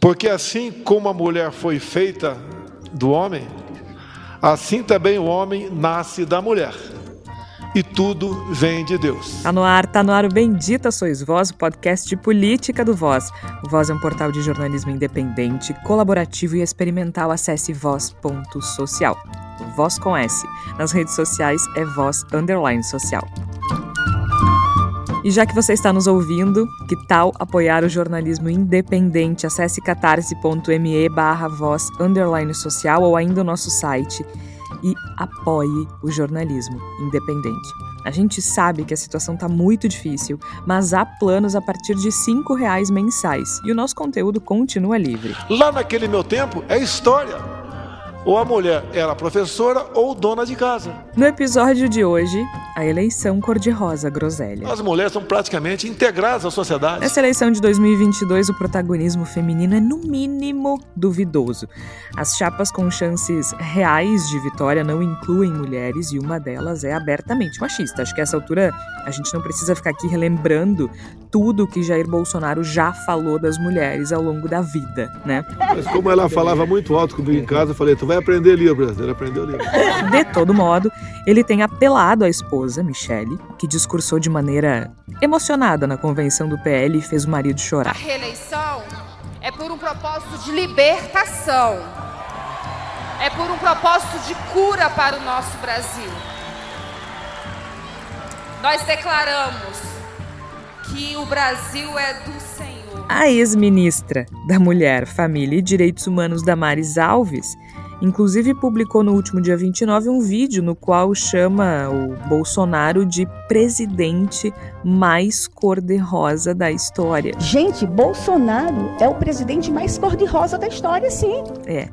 Porque assim como a mulher foi feita do homem, assim também o homem nasce da mulher. E tudo vem de Deus. Tá no ar, tá no ar o Bendita Sois Voz, o podcast de política do Voz. O Voz é um portal de jornalismo independente, colaborativo e experimental. Acesse voz.social. Voz com S. Nas redes sociais é voz underline social. E já que você está nos ouvindo, que tal apoiar o jornalismo independente? Acesse catarse.me barra voz underline social ou ainda o nosso site e apoie o jornalismo independente. A gente sabe que a situação está muito difícil, mas há planos a partir de R$ reais mensais e o nosso conteúdo continua livre. Lá naquele meu tempo é história ou a mulher era professora ou dona de casa. No episódio de hoje, a eleição cor-de-rosa groselha. As mulheres são praticamente integradas à sociedade. Nessa eleição de 2022, o protagonismo feminino é no mínimo duvidoso. As chapas com chances reais de vitória não incluem mulheres e uma delas é abertamente machista. Acho que a essa altura a gente não precisa ficar aqui relembrando tudo que Jair Bolsonaro já falou das mulheres ao longo da vida, né? Mas como ela falava muito alto comigo em casa, eu falei, tu vai aprender Libras. Ele aprendeu Libras. De todo modo, ele tem apelado à esposa, Michele, que discursou de maneira emocionada na convenção do PL e fez o marido chorar. A reeleição é por um propósito de libertação. É por um propósito de cura para o nosso Brasil. Nós declaramos que o Brasil é do Senhor. A ex-ministra da Mulher, Família e Direitos Humanos, Damares Alves, Inclusive publicou no último dia 29 um vídeo no qual chama o Bolsonaro de presidente mais cor-de-rosa da história. Gente, Bolsonaro é o presidente mais cor-de-rosa da história, sim. É.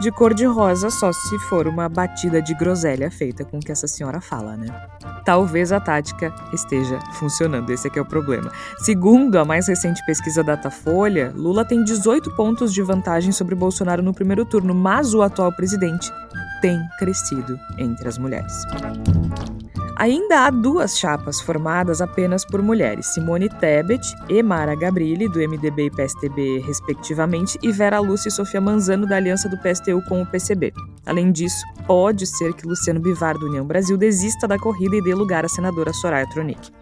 De cor-de-rosa só se for uma batida de groselha feita com o que essa senhora fala, né? talvez a tática esteja funcionando. Esse aqui é o problema. Segundo a mais recente pesquisa Datafolha, Lula tem 18 pontos de vantagem sobre Bolsonaro no primeiro turno, mas o atual presidente tem crescido entre as mulheres. Ainda há duas chapas formadas apenas por mulheres, Simone Tebet e Mara Gabrilli, do MDB e PSTB, respectivamente, e Vera Lúcia e Sofia Manzano, da aliança do PSTU com o PCB. Além disso, pode ser que Luciano Bivar, do União Brasil, desista da corrida e dê lugar à senadora Soraya Tronic.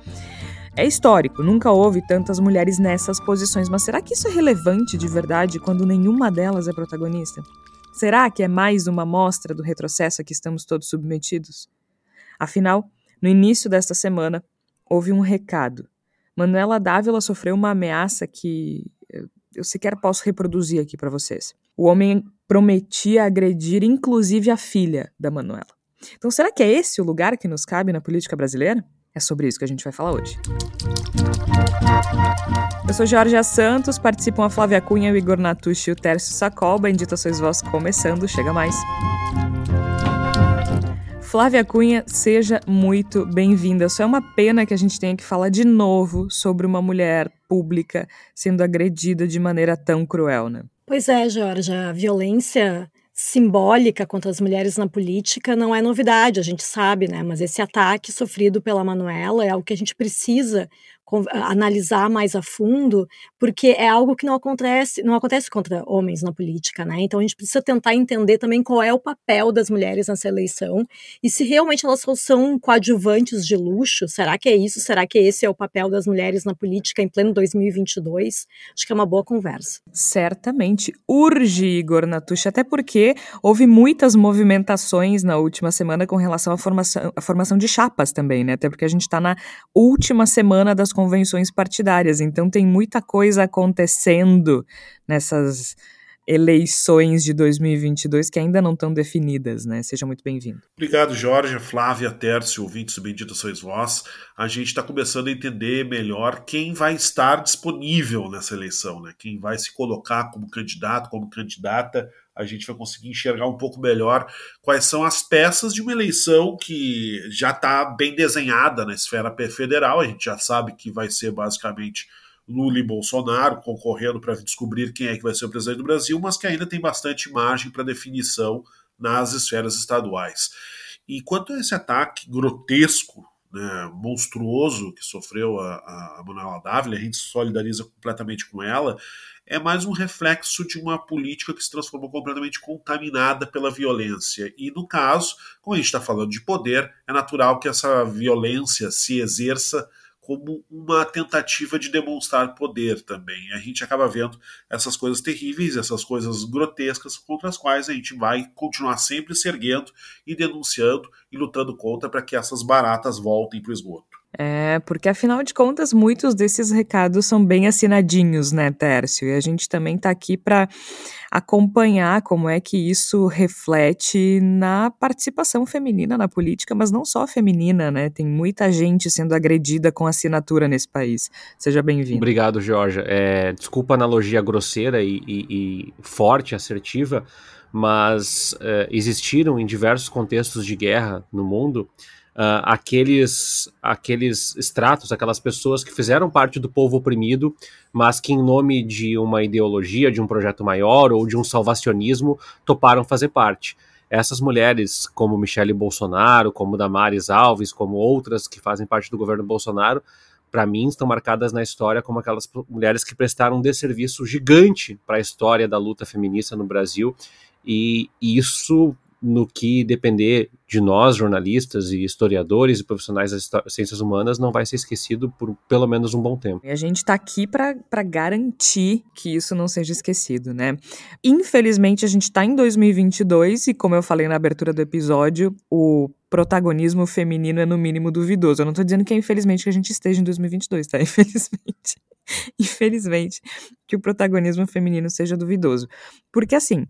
É histórico, nunca houve tantas mulheres nessas posições, mas será que isso é relevante de verdade quando nenhuma delas é protagonista? Será que é mais uma mostra do retrocesso a que estamos todos submetidos? Afinal, no início desta semana, houve um recado. Manuela Dávila sofreu uma ameaça que eu sequer posso reproduzir aqui para vocês. O homem prometia agredir inclusive a filha da Manuela. Então, será que é esse o lugar que nos cabe na política brasileira? É sobre isso que a gente vai falar hoje. Eu sou Jorge Santos, participam a Flávia Cunha, o Igor Natucci e o Tércio Sacol. Bendita sois vós começando, chega mais. Flávia Cunha, seja muito bem-vinda. Só é uma pena que a gente tenha que falar de novo sobre uma mulher pública sendo agredida de maneira tão cruel, né? Pois é, Jorge, a violência simbólica contra as mulheres na política não é novidade, a gente sabe, né? Mas esse ataque sofrido pela Manuela é algo que a gente precisa analisar mais a fundo, porque é algo que não acontece, não acontece contra homens na política, né? Então a gente precisa tentar entender também qual é o papel das mulheres nessa eleição e se realmente elas são coadjuvantes de luxo, será que é isso? Será que esse é o papel das mulheres na política em pleno 2022? Acho que é uma boa conversa. Certamente urge Igor Natush, até porque houve muitas movimentações na última semana com relação à formação, à formação de chapas também, né? Até porque a gente está na última semana das convenções partidárias. Então tem muita coisa acontecendo nessas eleições de 2022 que ainda não estão definidas, né? Seja muito bem-vindo. Obrigado, Jorge, Flávia, Tércio, ouvintes do Bendito Sois Vós. A gente está começando a entender melhor quem vai estar disponível nessa eleição, né? Quem vai se colocar como candidato, como candidata a gente vai conseguir enxergar um pouco melhor quais são as peças de uma eleição que já está bem desenhada na esfera federal. A gente já sabe que vai ser basicamente Lula e Bolsonaro concorrendo para descobrir quem é que vai ser o presidente do Brasil, mas que ainda tem bastante margem para definição nas esferas estaduais. E quanto a esse ataque grotesco né, monstruoso que sofreu a, a Manuela Dávila, a gente solidariza completamente com ela, é mais um reflexo de uma política que se transformou completamente contaminada pela violência. E no caso, como a gente está falando de poder, é natural que essa violência se exerça como uma tentativa de demonstrar poder também. A gente acaba vendo essas coisas terríveis, essas coisas grotescas contra as quais a gente vai continuar sempre se erguendo e denunciando e lutando contra para que essas baratas voltem para o esgoto. É, porque afinal de contas, muitos desses recados são bem assinadinhos, né, Tércio? E a gente também está aqui para acompanhar como é que isso reflete na participação feminina na política, mas não só feminina, né? Tem muita gente sendo agredida com assinatura nesse país. Seja bem-vindo. Obrigado, Georgia. É, desculpa a analogia grosseira e, e, e forte, assertiva, mas é, existiram em diversos contextos de guerra no mundo uh, aqueles, aqueles estratos, aquelas pessoas que fizeram parte do povo oprimido, mas que, em nome de uma ideologia, de um projeto maior ou de um salvacionismo, toparam fazer parte. Essas mulheres, como Michele Bolsonaro, como Damares Alves, como outras que fazem parte do governo Bolsonaro, para mim, estão marcadas na história como aquelas mulheres que prestaram um desserviço gigante para a história da luta feminista no Brasil. E isso no que depender de nós, jornalistas e historiadores e profissionais das ciências humanas, não vai ser esquecido por pelo menos um bom tempo. E a gente está aqui para garantir que isso não seja esquecido, né? Infelizmente, a gente está em 2022 e, como eu falei na abertura do episódio, o protagonismo feminino é no mínimo duvidoso. Eu não estou dizendo que é infelizmente que a gente esteja em 2022, tá? Infelizmente. Infelizmente que o protagonismo feminino seja duvidoso. Porque assim,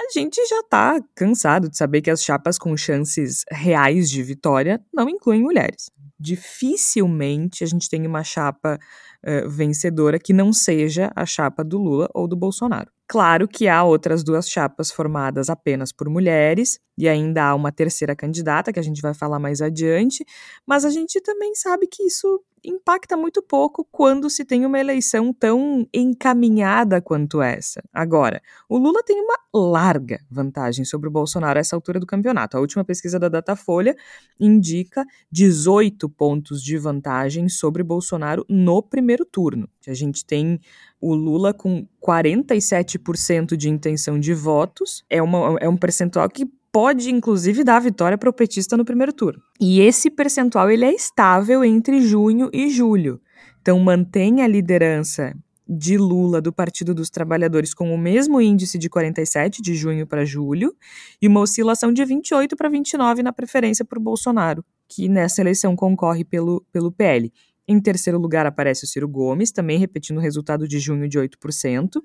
a gente já está cansado de saber que as chapas com chances reais de vitória não incluem mulheres. Dificilmente a gente tem uma chapa uh, vencedora que não seja a chapa do Lula ou do Bolsonaro. Claro que há outras duas chapas formadas apenas por mulheres, e ainda há uma terceira candidata, que a gente vai falar mais adiante, mas a gente também sabe que isso impacta muito pouco quando se tem uma eleição tão encaminhada quanto essa. Agora, o Lula tem uma larga vantagem sobre o Bolsonaro a essa altura do campeonato. A última pesquisa da Datafolha indica 18 pontos de vantagem sobre Bolsonaro no primeiro turno. A gente tem o Lula com 47% de intenção de votos, é, uma, é um percentual que pode inclusive dar a vitória para o petista no primeiro turno. E esse percentual ele é estável entre junho e julho. Então mantém a liderança de Lula do Partido dos Trabalhadores com o mesmo índice de 47 de junho para julho e uma oscilação de 28 para 29 na preferência por Bolsonaro, que nessa eleição concorre pelo, pelo PL. Em terceiro lugar aparece o Ciro Gomes, também repetindo o resultado de junho de 8%.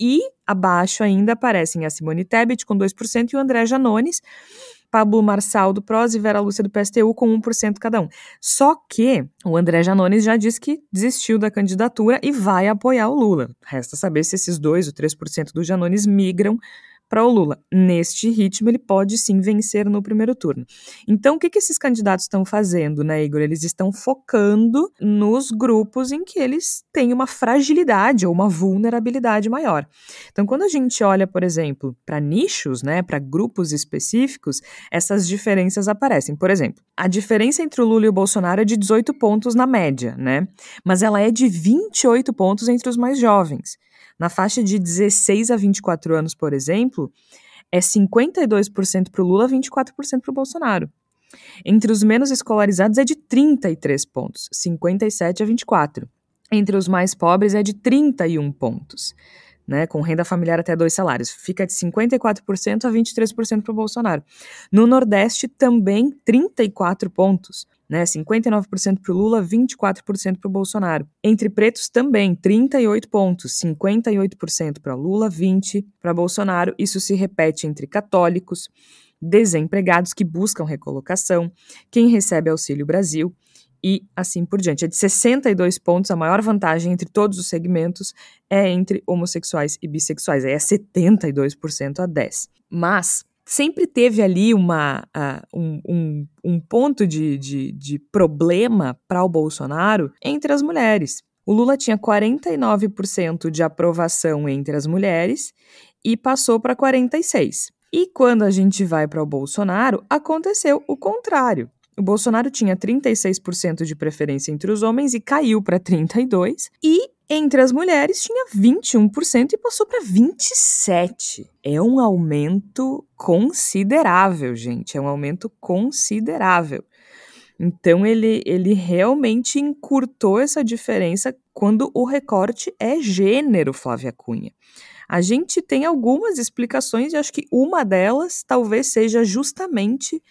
E abaixo ainda aparecem a Simone Tebet com 2% e o André Janones, Pablo Marçal do PROS e Vera Lúcia do PSTU com 1% cada um. Só que o André Janones já disse que desistiu da candidatura e vai apoiar o Lula. Resta saber se esses 2 ou 3% do Janones migram para o Lula. Neste ritmo, ele pode sim vencer no primeiro turno. Então, o que, que esses candidatos estão fazendo, né, Igor? Eles estão focando nos grupos em que eles têm uma fragilidade ou uma vulnerabilidade maior. Então, quando a gente olha, por exemplo, para nichos, né, para grupos específicos, essas diferenças aparecem. Por exemplo, a diferença entre o Lula e o Bolsonaro é de 18 pontos na média, né? Mas ela é de 28 pontos entre os mais jovens. Na faixa de 16 a 24 anos, por exemplo, é 52% para o Lula, 24% para o Bolsonaro. Entre os menos escolarizados é de 33 pontos, 57 a 24. Entre os mais pobres é de 31 pontos, né, com renda familiar até dois salários. Fica de 54% a 23% para o Bolsonaro. No Nordeste também 34 pontos né? 59% para o Lula, 24% para o Bolsonaro. Entre pretos também, 38 pontos, 58% para Lula, 20% para Bolsonaro. Isso se repete entre católicos, desempregados que buscam recolocação, quem recebe Auxílio Brasil e assim por diante. É de 62 pontos, a maior vantagem entre todos os segmentos é entre homossexuais e bissexuais, aí é 72% a 10. Mas sempre teve ali uma, uh, um, um, um, ponto de, de, de problema para o Bolsonaro entre as mulheres. O Lula tinha 49% de aprovação entre as mulheres e passou para 46%. E quando a gente vai para o Bolsonaro, aconteceu o contrário. o Bolsonaro tinha 36% de preferência entre os homens e caiu para 32%, e entre as mulheres tinha 21% e passou para 27%. É um aumento considerável, gente, é um aumento considerável. Então ele, ele realmente encurtou essa diferença quando o recorte é gênero, Flávia Cunha. A gente tem algumas explicações e acho que uma delas talvez seja justamente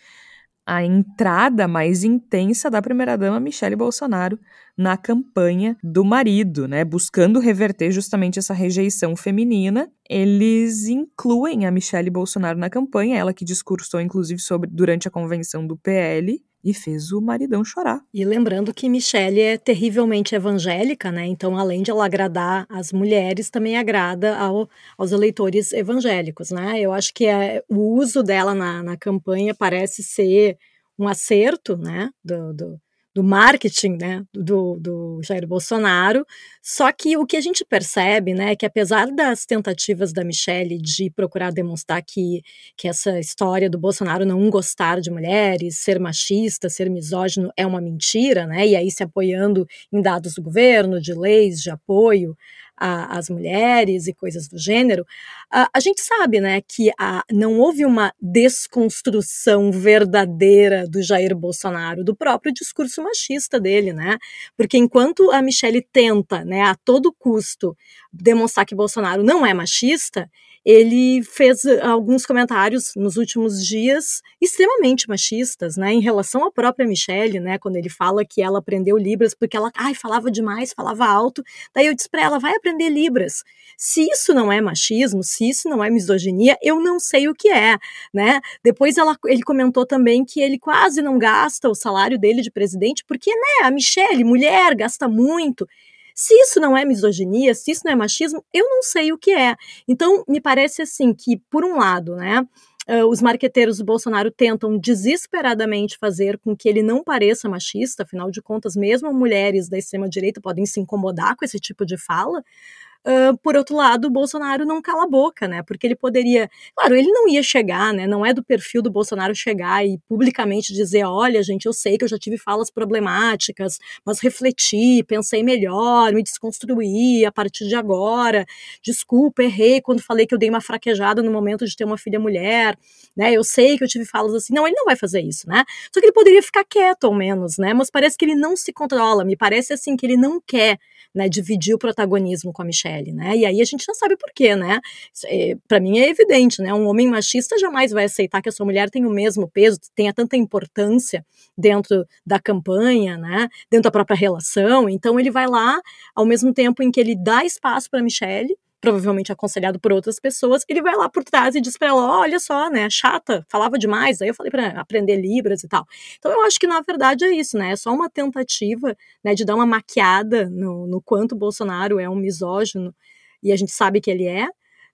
a entrada mais intensa da primeira-dama Michele Bolsonaro na campanha do marido, né? Buscando reverter justamente essa rejeição feminina, eles incluem a Michele Bolsonaro na campanha, ela que discursou inclusive sobre durante a convenção do PL e fez o maridão chorar. E lembrando que Michelle é terrivelmente evangélica, né? Então, além de ela agradar as mulheres, também agrada ao, aos eleitores evangélicos, né? Eu acho que é, o uso dela na, na campanha parece ser um acerto, né? Do, do, do marketing né, do, do Jair Bolsonaro. Só que o que a gente percebe né, é que, apesar das tentativas da Michelle de procurar demonstrar que, que essa história do Bolsonaro não gostar de mulheres, ser machista, ser misógino é uma mentira, né, e aí se apoiando em dados do governo, de leis de apoio a, as mulheres e coisas do gênero, a, a gente sabe, né, que a, não houve uma desconstrução verdadeira do Jair Bolsonaro, do próprio discurso machista dele, né? Porque enquanto a Michelle tenta, né, a todo custo demonstrar que Bolsonaro não é machista, ele fez eh, alguns comentários nos últimos dias extremamente machistas, né, em relação à própria Michelle, né, quando ele fala que ela aprendeu Libras porque ela, ai, falava demais, falava alto. Daí eu disse para ela, vai aprender Libras. Se isso não é machismo, se isso não é misoginia, eu não sei o que é, né? Depois ela, ele comentou também que ele quase não gasta o salário dele de presidente porque, né, a Michelle, mulher, gasta muito. Se isso não é misoginia, se isso não é machismo, eu não sei o que é. Então, me parece assim que, por um lado, né, Uh, os marqueteiros do Bolsonaro tentam desesperadamente fazer com que ele não pareça machista, afinal de contas, mesmo mulheres da extrema-direita podem se incomodar com esse tipo de fala. Uh, por outro lado, o Bolsonaro não cala a boca, né? Porque ele poderia. Claro, ele não ia chegar, né? Não é do perfil do Bolsonaro chegar e publicamente dizer: olha, gente, eu sei que eu já tive falas problemáticas, mas refleti, pensei melhor, me desconstruí a partir de agora. Desculpa, errei quando falei que eu dei uma fraquejada no momento de ter uma filha mulher, né? Eu sei que eu tive falas assim. Não, ele não vai fazer isso, né? Só que ele poderia ficar quieto, ao menos, né? Mas parece que ele não se controla, me parece assim que ele não quer né, dividir o protagonismo com a Michelle, né? E aí a gente já sabe por quê, né? É, para mim é evidente, né? Um homem machista jamais vai aceitar que a sua mulher tenha o mesmo peso, tenha tanta importância dentro da campanha, né? Dentro da própria relação. Então ele vai lá, ao mesmo tempo em que ele dá espaço para Michelle, provavelmente aconselhado por outras pessoas, ele vai lá por trás e diz para ela: olha só, né, chata, falava demais. Aí eu falei para aprender Libras e tal. Então eu acho que na verdade é isso, né? É só uma tentativa né, de dar uma maquiada no, no quanto Bolsonaro é um misógino, e a gente sabe que ele é.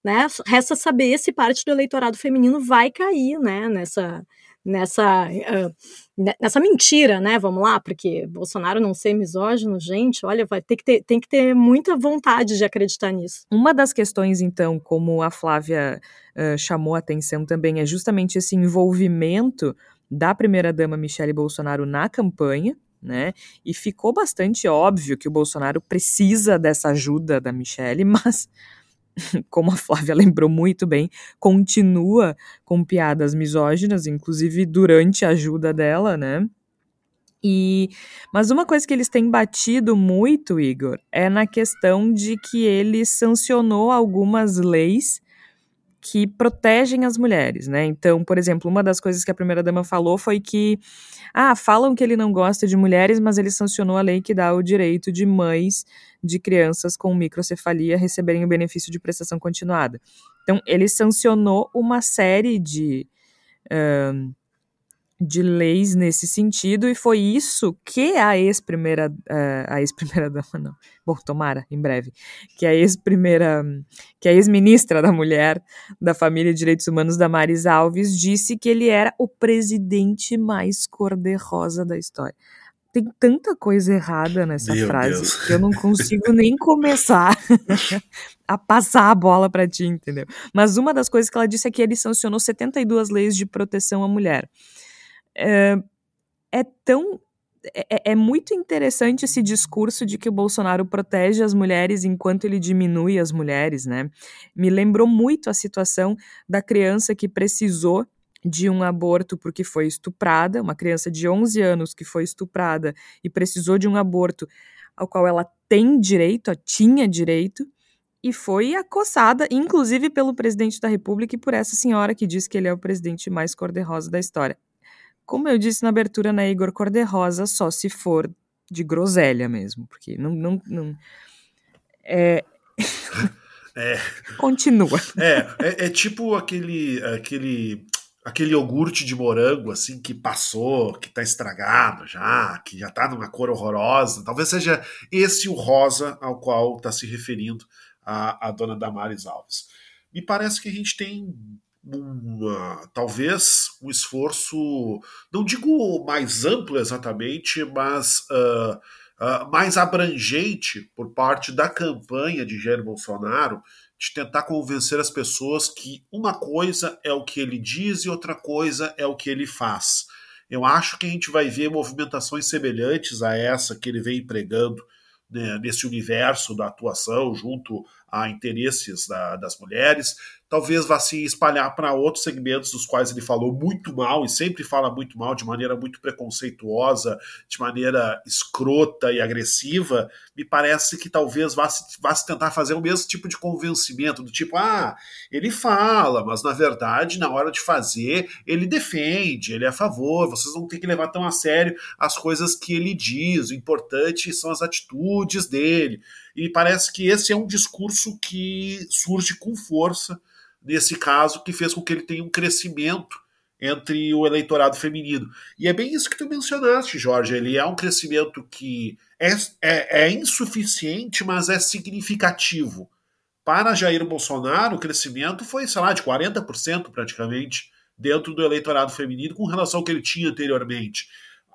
Né? Resta saber se parte do eleitorado feminino vai cair né, nessa, nessa, uh, nessa mentira, né? Vamos lá, porque Bolsonaro não ser misógino, gente, olha, vai ter que ter, tem que ter muita vontade de acreditar nisso. Uma das questões, então, como a Flávia uh, chamou a atenção também, é justamente esse envolvimento da primeira-dama Michele Bolsonaro na campanha, né? E ficou bastante óbvio que o Bolsonaro precisa dessa ajuda da Michelle, mas como a Flávia lembrou muito bem, continua com piadas misóginas, inclusive durante a ajuda dela, né? E, mas uma coisa que eles têm batido muito, Igor, é na questão de que ele sancionou algumas leis que protegem as mulheres, né? Então, por exemplo, uma das coisas que a primeira dama falou foi que ah, falam que ele não gosta de mulheres, mas ele sancionou a lei que dá o direito de mães de crianças com microcefalia receberem o benefício de prestação continuada. Então, ele sancionou uma série de de leis nesse sentido e foi isso que a ex-primeira uh, a ex-primeira dama não bom tomara em breve que a ex-primeira que a ex-ministra da mulher da família e direitos humanos da Maris Alves disse que ele era o presidente mais cor-de-rosa da história tem tanta coisa errada nessa Meu frase Deus. que eu não consigo nem começar a passar a bola para ti, entendeu? Mas uma das coisas que ela disse é que ele sancionou 72 leis de proteção à mulher. É, tão é, é, é, muito interessante esse discurso de que o Bolsonaro protege as mulheres enquanto ele diminui as mulheres, né? Me lembrou muito a situação da criança que precisou de um aborto porque foi estuprada, uma criança de 11 anos que foi estuprada e precisou de um aborto ao qual ela tem direito, tinha direito, e foi acossada, inclusive pelo presidente da República e por essa senhora que diz que ele é o presidente mais cor-de-rosa da história. Como eu disse na abertura, né, Igor, cor-de-rosa só se for de groselha mesmo, porque não. não, não é... é... Continua. É, é, é, tipo aquele, aquele, aquele iogurte de morango, assim, que passou, que tá estragado já, que já tá numa cor horrorosa. Talvez seja esse o rosa ao qual está se referindo a, a dona Damares Alves. Me parece que a gente tem uma, talvez um esforço, não digo mais amplo exatamente, mas uh, uh, mais abrangente por parte da campanha de Jair Bolsonaro de tentar convencer as pessoas que uma coisa é o que ele diz e outra coisa é o que ele faz. Eu acho que a gente vai ver movimentações semelhantes a essa que ele vem pregando né, nesse universo da atuação junto a interesses da, das mulheres, talvez vá se espalhar para outros segmentos dos quais ele falou muito mal e sempre fala muito mal de maneira muito preconceituosa, de maneira escrota e agressiva. Me parece que talvez vá se, vá se tentar fazer o mesmo tipo de convencimento, do tipo, ah, ele fala, mas na verdade, na hora de fazer, ele defende, ele é a favor, vocês não têm que levar tão a sério as coisas que ele diz, o importante são as atitudes dele. E parece que esse é um discurso que surge com força nesse caso, que fez com que ele tenha um crescimento entre o eleitorado feminino. E é bem isso que tu mencionaste, Jorge. Ele é um crescimento que é, é, é insuficiente, mas é significativo. Para Jair Bolsonaro, o crescimento foi, sei lá, de 40% praticamente dentro do eleitorado feminino com relação ao que ele tinha anteriormente.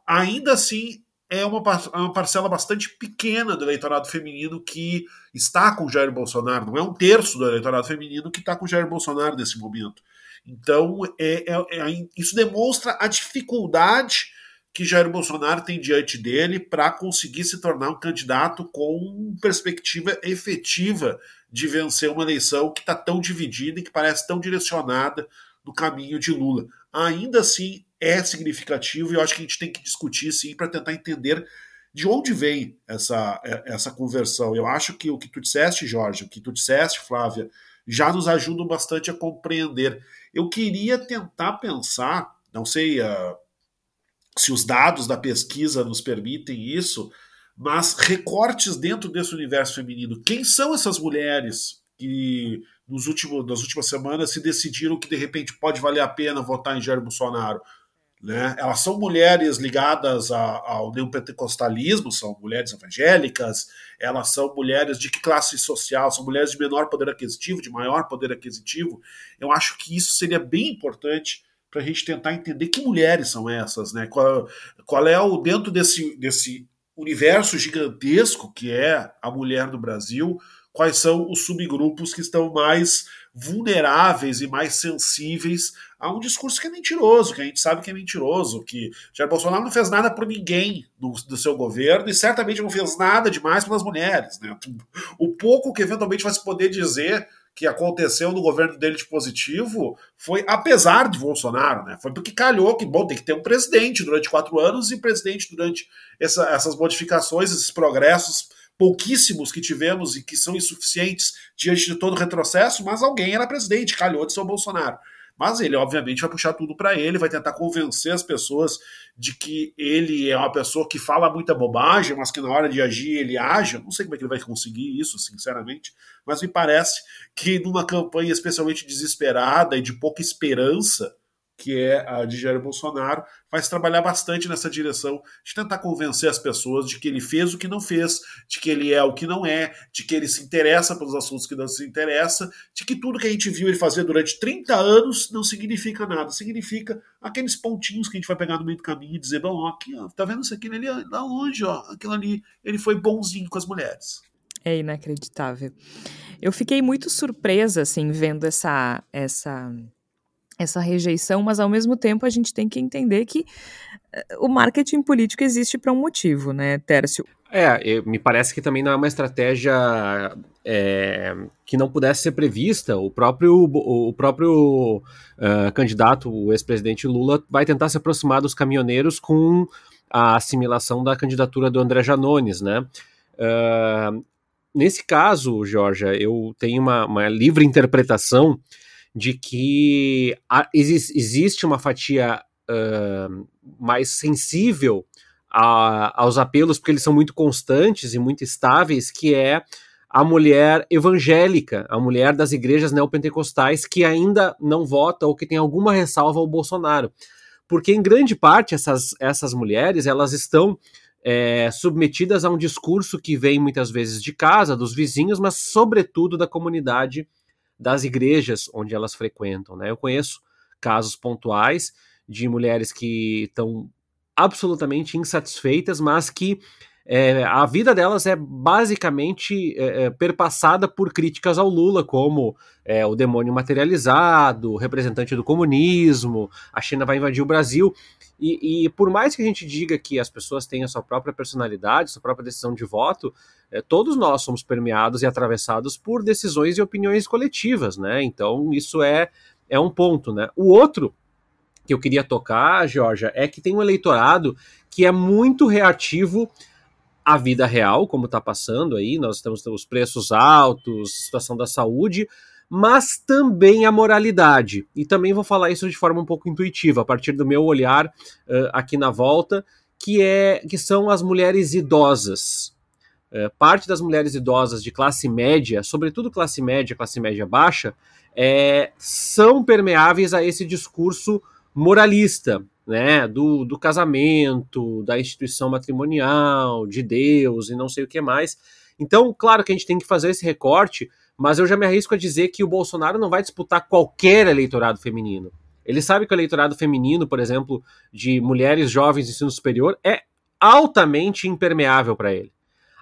Ainda assim, é uma, é uma parcela bastante pequena do eleitorado feminino que está com Jair Bolsonaro, não é um terço do eleitorado feminino que está com Jair Bolsonaro nesse momento. Então, é, é, é, isso demonstra a dificuldade que Jair Bolsonaro tem diante dele para conseguir se tornar um candidato com perspectiva efetiva de vencer uma eleição que está tão dividida e que parece tão direcionada no caminho de Lula. Ainda assim, é significativo e eu acho que a gente tem que discutir sim para tentar entender de onde vem essa, é, essa conversão. Eu acho que o que tu disseste, Jorge, o que tu disseste, Flávia, já nos ajudam bastante a compreender. Eu queria tentar pensar, não sei uh, se os dados da pesquisa nos permitem isso, mas recortes dentro desse universo feminino. Quem são essas mulheres que nos últimos, nas últimas semanas se decidiram que de repente pode valer a pena votar em Jair Bolsonaro? Né? Elas são mulheres ligadas a, ao neopentecostalismo, são mulheres evangélicas, elas são mulheres de que classe social? São mulheres de menor poder aquisitivo, de maior poder aquisitivo? Eu acho que isso seria bem importante para a gente tentar entender que mulheres são essas, né? Qual, qual é o dentro desse, desse universo gigantesco que é a mulher do Brasil, quais são os subgrupos que estão mais vulneráveis e mais sensíveis a um discurso que é mentiroso, que a gente sabe que é mentiroso, que Jair Bolsonaro não fez nada por ninguém do, do seu governo e certamente não fez nada demais pelas mulheres. Né? O pouco que eventualmente vai se poder dizer que aconteceu no governo dele de positivo foi apesar de Bolsonaro, né? Foi porque calhou que, bom, tem que ter um presidente durante quatro anos e presidente durante essa, essas modificações, esses progressos pouquíssimos que tivemos e que são insuficientes diante de todo o retrocesso, mas alguém era presidente, calhou de ser o Bolsonaro. Mas ele, obviamente, vai puxar tudo para ele, vai tentar convencer as pessoas de que ele é uma pessoa que fala muita bobagem, mas que na hora de agir ele age. Não sei como é que ele vai conseguir isso, sinceramente, mas me parece que numa campanha especialmente desesperada e de pouca esperança, que é a de Jair Bolsonaro, vai trabalhar bastante nessa direção de tentar convencer as pessoas de que ele fez o que não fez, de que ele é o que não é, de que ele se interessa pelos assuntos que não se interessa, de que tudo que a gente viu ele fazer durante 30 anos não significa nada, significa aqueles pontinhos que a gente vai pegar no meio do caminho e dizer, bom, ó, aqui, ó, tá vendo isso aqui ali, lá longe, ó, aquilo ali, ele foi bonzinho com as mulheres. É inacreditável. Eu fiquei muito surpresa, assim, vendo essa, essa essa rejeição, mas ao mesmo tempo a gente tem que entender que uh, o marketing político existe para um motivo, né, Tércio? É, me parece que também não é uma estratégia é, que não pudesse ser prevista. O próprio, o próprio uh, candidato, o ex-presidente Lula, vai tentar se aproximar dos caminhoneiros com a assimilação da candidatura do André Janones, né? Uh, nesse caso, Georgia, eu tenho uma, uma livre interpretação de que existe, existe uma fatia uh, mais sensível a, aos apelos, porque eles são muito constantes e muito estáveis, que é a mulher evangélica, a mulher das igrejas neopentecostais que ainda não vota ou que tem alguma ressalva ao Bolsonaro. Porque, em grande parte, essas, essas mulheres elas estão é, submetidas a um discurso que vem muitas vezes de casa, dos vizinhos, mas, sobretudo, da comunidade das igrejas onde elas frequentam. Né? Eu conheço casos pontuais de mulheres que estão absolutamente insatisfeitas, mas que é, a vida delas é basicamente é, é, perpassada por críticas ao Lula, como é, o demônio materializado, representante do comunismo, a China vai invadir o Brasil. E, e, por mais que a gente diga que as pessoas têm a sua própria personalidade, sua própria decisão de voto, é, todos nós somos permeados e atravessados por decisões e opiniões coletivas, né? Então isso é, é um ponto, né? O outro que eu queria tocar, Georgia, é que tem um eleitorado que é muito reativo à vida real, como está passando aí, nós temos os preços altos, situação da saúde, mas também a moralidade. E também vou falar isso de forma um pouco intuitiva, a partir do meu olhar uh, aqui na volta, que é que são as mulheres idosas. Uh, parte das mulheres idosas de classe média, sobretudo classe média, classe média baixa, é, são permeáveis a esse discurso moralista, né, do, do casamento, da instituição matrimonial, de Deus e não sei o que mais. Então, claro que a gente tem que fazer esse recorte, mas eu já me arrisco a dizer que o Bolsonaro não vai disputar qualquer eleitorado feminino. Ele sabe que o eleitorado feminino, por exemplo, de mulheres jovens de ensino superior, é altamente impermeável para ele.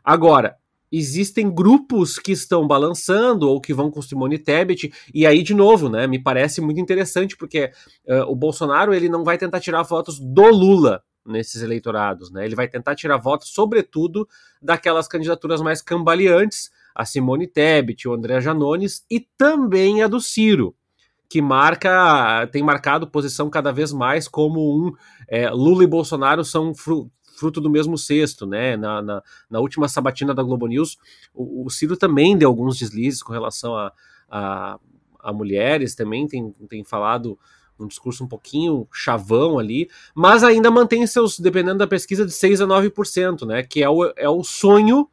Agora, existem grupos que estão balançando ou que vão com Simone Tebet, e aí, de novo, né, me parece muito interessante, porque uh, o Bolsonaro ele não vai tentar tirar votos do Lula nesses eleitorados, né, ele vai tentar tirar votos, sobretudo, daquelas candidaturas mais cambaleantes, a Simone Tebet, o André Janones, e também a do Ciro, que marca, tem marcado posição cada vez mais como um é, Lula e Bolsonaro são fruto do mesmo cesto, né? Na, na, na última sabatina da Globo News, o, o, Ciro também deu alguns deslizes com relação a, a, a mulheres, também tem, tem falado um discurso um pouquinho chavão ali, mas ainda mantém seus, dependendo da pesquisa, de 6 a 9%, né? Que é o, é o sonho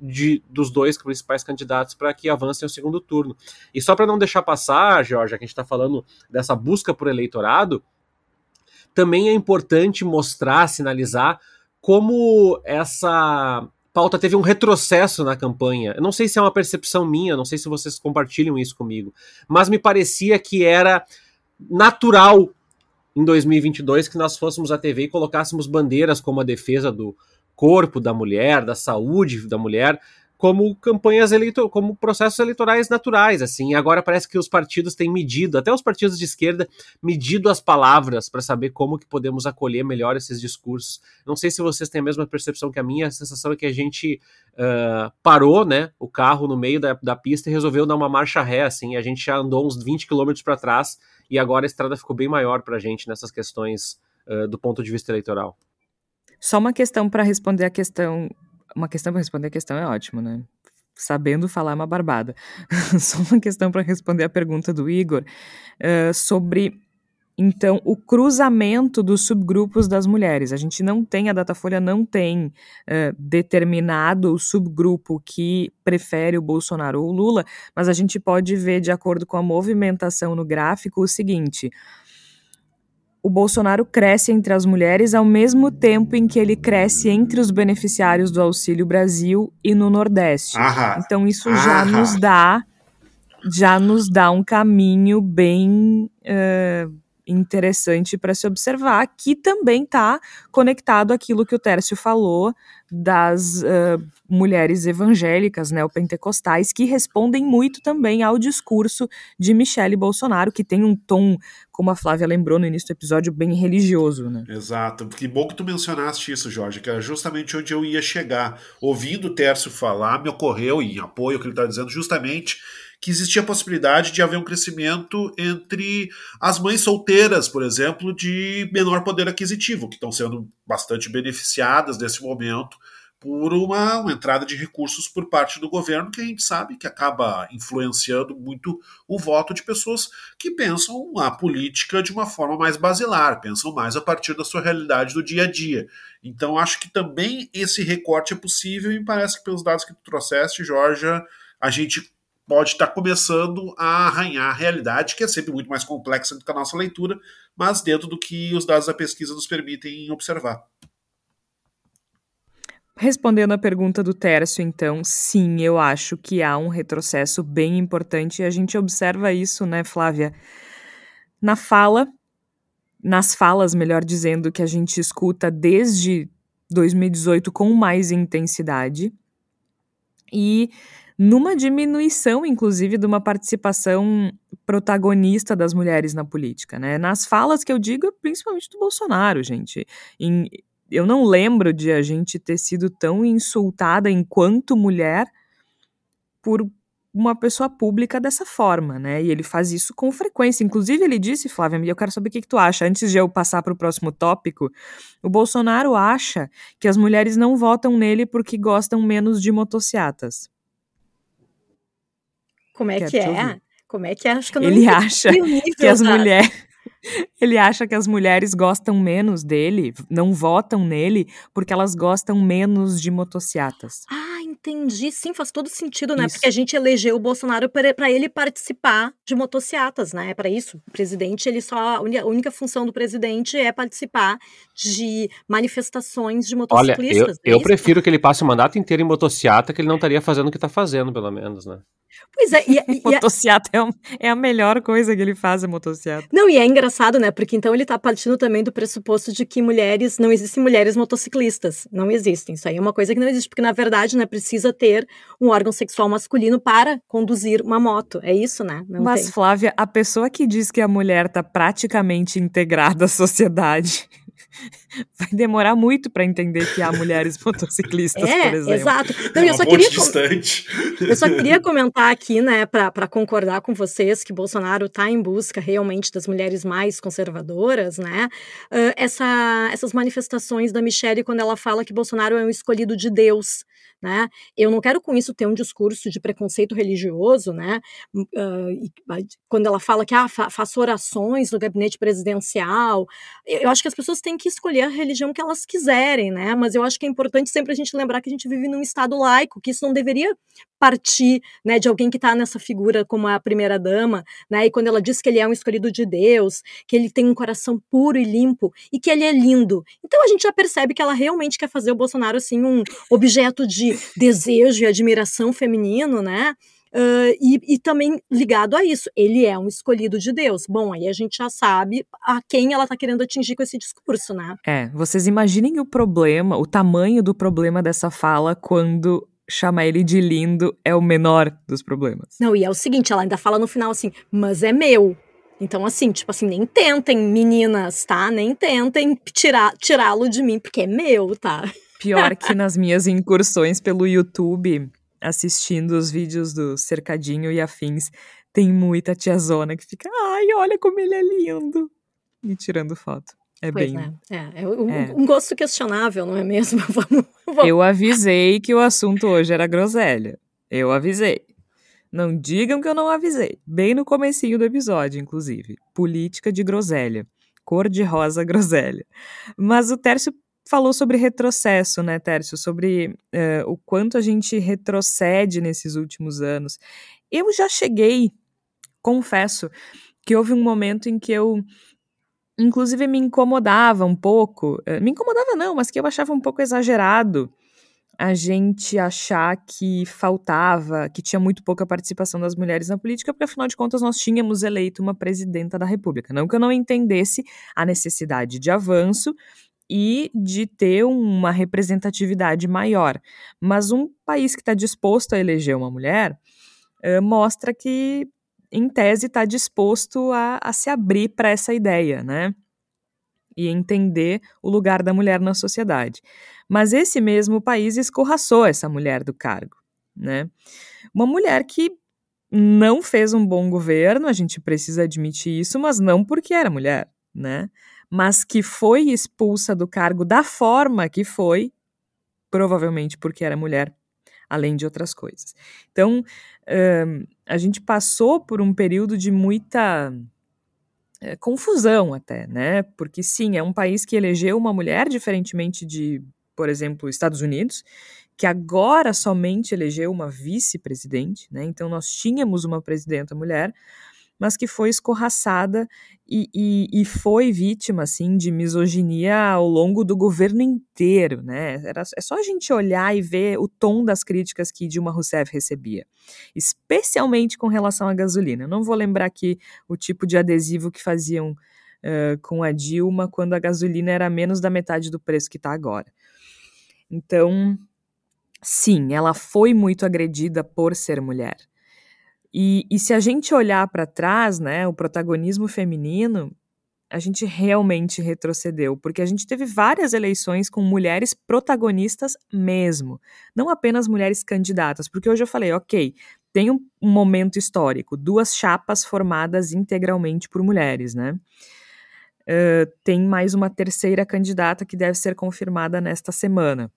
de, dos dois principais candidatos para que avancem ao segundo turno. E só para não deixar passar, Jorge, que a gente está falando dessa busca por eleitorado, também é importante mostrar, sinalizar como essa pauta teve um retrocesso na campanha. Eu não sei se é uma percepção minha, não sei se vocês compartilham isso comigo, mas me parecia que era natural em 2022 que nós fôssemos à TV e colocássemos bandeiras como a defesa do corpo da mulher, da saúde da mulher, como campanhas eleitor como processos eleitorais naturais, assim. Agora parece que os partidos têm medido, até os partidos de esquerda, medido as palavras para saber como que podemos acolher melhor esses discursos. Não sei se vocês têm a mesma percepção que a minha, a sensação é que a gente uh, parou, né, o carro no meio da, da pista e resolveu dar uma marcha ré, assim. A gente já andou uns 20 quilômetros para trás e agora a estrada ficou bem maior para a gente nessas questões uh, do ponto de vista eleitoral. Só uma questão para responder a questão uma questão para responder a questão é ótimo, né? Sabendo falar é uma barbada. Só uma questão para responder a pergunta do Igor uh, sobre então, o cruzamento dos subgrupos das mulheres. A gente não tem, a Datafolha não tem uh, determinado o subgrupo que prefere o Bolsonaro ou o Lula, mas a gente pode ver, de acordo com a movimentação no gráfico, o seguinte: o Bolsonaro cresce entre as mulheres ao mesmo tempo em que ele cresce entre os beneficiários do Auxílio Brasil e no Nordeste. Então isso já nos dá já nos dá um caminho bem uh, interessante para se observar, que também está conectado àquilo que o Tércio falou das uh, mulheres evangélicas, neopentecostais, que respondem muito também ao discurso de Michele Bolsonaro, que tem um tom, como a Flávia lembrou no início do episódio, bem religioso. Né? Exato. Que bom que tu mencionaste isso, Jorge, que era justamente onde eu ia chegar. Ouvindo o Tércio falar, me ocorreu, em apoio ao que ele está dizendo, justamente que existia a possibilidade de haver um crescimento entre as mães solteiras, por exemplo, de menor poder aquisitivo, que estão sendo bastante beneficiadas nesse momento por uma, uma, entrada de recursos por parte do governo, que a gente sabe que acaba influenciando muito o voto de pessoas que pensam a política de uma forma mais basilar, pensam mais a partir da sua realidade do dia a dia. Então, acho que também esse recorte é possível e parece que pelos dados que tu trouxeste, Jorge, a gente pode estar começando a arranhar a realidade, que é sempre muito mais complexa do que a nossa leitura, mas dentro do que os dados da pesquisa nos permitem observar. Respondendo à pergunta do Tércio, então, sim, eu acho que há um retrocesso bem importante e a gente observa isso, né, Flávia? Na fala, nas falas, melhor dizendo, que a gente escuta desde 2018 com mais intensidade. E numa diminuição, inclusive, de uma participação protagonista das mulheres na política, né? Nas falas que eu digo, principalmente do Bolsonaro, gente. Em, eu não lembro de a gente ter sido tão insultada enquanto mulher por uma pessoa pública dessa forma, né? E ele faz isso com frequência. Inclusive, ele disse, Flávia, eu quero saber o que, que tu acha. Antes de eu passar para o próximo tópico, o Bolsonaro acha que as mulheres não votam nele porque gostam menos de motocicletas. Como é que é? Como é que é? Acho que eu não Ele acha que as mulheres ele acha que as mulheres gostam menos dele, não votam nele, porque elas gostam menos de motociatas. Ah, entendi. Sim, faz todo sentido, né? Isso. Porque a gente elegeu o Bolsonaro para ele participar de motociatas, né? É para isso. O presidente, ele só. A única função do presidente é participar de manifestações de motociclistas. Olha, eu, é eu prefiro que ele passe o mandato inteiro em motociata, que ele não estaria fazendo o que está fazendo, pelo menos, né? Pois é, e, e motociata é, é, a melhor coisa que ele faz, a motociata. Não, e é engraçado, né? Porque então ele tá partindo também do pressuposto de que mulheres, não existem mulheres motociclistas. Não existem. Isso aí é uma coisa que não existe, porque na verdade, né, precisa ter um órgão sexual masculino para conduzir uma moto. É isso, né? Não Mas, tem. Flávia, a pessoa que diz que a mulher tá praticamente integrada à sociedade vai demorar muito para entender que há mulheres motociclistas, é, por exemplo. Exato. Não, é eu, só queria, distante. eu só queria comentar aqui, né, para concordar com vocês que Bolsonaro está em busca realmente das mulheres mais conservadoras, né? Uh, essa, essas manifestações da Michelle quando ela fala que Bolsonaro é um escolhido de Deus. Né? Eu não quero com isso ter um discurso de preconceito religioso, né? Uh, quando ela fala que ah, fa faço orações no gabinete presidencial, eu acho que as pessoas têm que escolher a religião que elas quiserem, né? Mas eu acho que é importante sempre a gente lembrar que a gente vive num estado laico, que isso não deveria partir, né, de alguém que está nessa figura como a primeira dama, né? E quando ela diz que ele é um escolhido de Deus, que ele tem um coração puro e limpo e que ele é lindo, então a gente já percebe que ela realmente quer fazer o Bolsonaro assim um objeto de desejo e admiração feminino, né? Uh, e, e, também ligado a isso, ele é um escolhido de Deus. Bom, aí a gente já sabe a quem ela está querendo atingir com esse discurso, né? É, vocês imaginem o problema, o tamanho do problema dessa fala quando chamar ele de lindo é o menor dos problemas. Não, e é o seguinte, ela ainda fala no final assim, mas é meu. Então, assim, tipo assim, nem tentem, meninas, tá? Nem tentem tirar tirá-lo de mim, porque é meu, tá? Pior que nas minhas incursões pelo YouTube, assistindo os vídeos do Cercadinho e afins, tem muita tiazona que fica, ai, olha como ele é lindo. E tirando foto. É pois bem. É, é, é, um, é, um, gosto questionável, não é mesmo? vamos, vamos. Eu avisei que o assunto hoje era groselha. Eu avisei. Não digam que eu não avisei. Bem no comecinho do episódio, inclusive. Política de groselha. Cor de rosa groselha. Mas o Tércio falou sobre retrocesso, né, Tércio? Sobre uh, o quanto a gente retrocede nesses últimos anos. Eu já cheguei, confesso, que houve um momento em que eu, inclusive, me incomodava um pouco. Uh, me incomodava não, mas que eu achava um pouco exagerado a gente achar que faltava, que tinha muito pouca participação das mulheres na política, porque afinal de contas nós tínhamos eleito uma presidenta da República. Não que eu não entendesse a necessidade de avanço e de ter uma representatividade maior, mas um país que está disposto a eleger uma mulher uh, mostra que, em tese, está disposto a, a se abrir para essa ideia, né? e entender o lugar da mulher na sociedade. Mas esse mesmo país escorraçou essa mulher do cargo, né? Uma mulher que não fez um bom governo, a gente precisa admitir isso, mas não porque era mulher, né? Mas que foi expulsa do cargo da forma que foi, provavelmente porque era mulher, além de outras coisas. Então, um, a gente passou por um período de muita é, confusão até, né? Porque sim, é um país que elegeu uma mulher, diferentemente de, por exemplo, Estados Unidos, que agora somente elegeu uma vice-presidente, né? Então nós tínhamos uma presidenta mulher, mas que foi escorraçada e, e, e, foi vítima, assim, de misoginia ao longo do governo inteiro, né? Era, é só a gente olhar e ver o tom das críticas que Dilma Rousseff recebia, especialmente com relação à gasolina. Eu não vou lembrar aqui o tipo de adesivo que faziam uh, com a Dilma quando a gasolina era menos da metade do preço que está agora. Então, sim, ela foi muito agredida por ser mulher. E, e se a gente olhar para trás, né, o protagonismo feminino, a gente realmente retrocedeu, porque a gente teve várias eleições com mulheres protagonistas mesmo, não apenas mulheres candidatas, porque hoje eu falei, ok, tem um, um momento histórico, duas chapas formadas integralmente por mulheres, né? Uh, tem mais uma terceira candidata que deve ser confirmada nesta semana.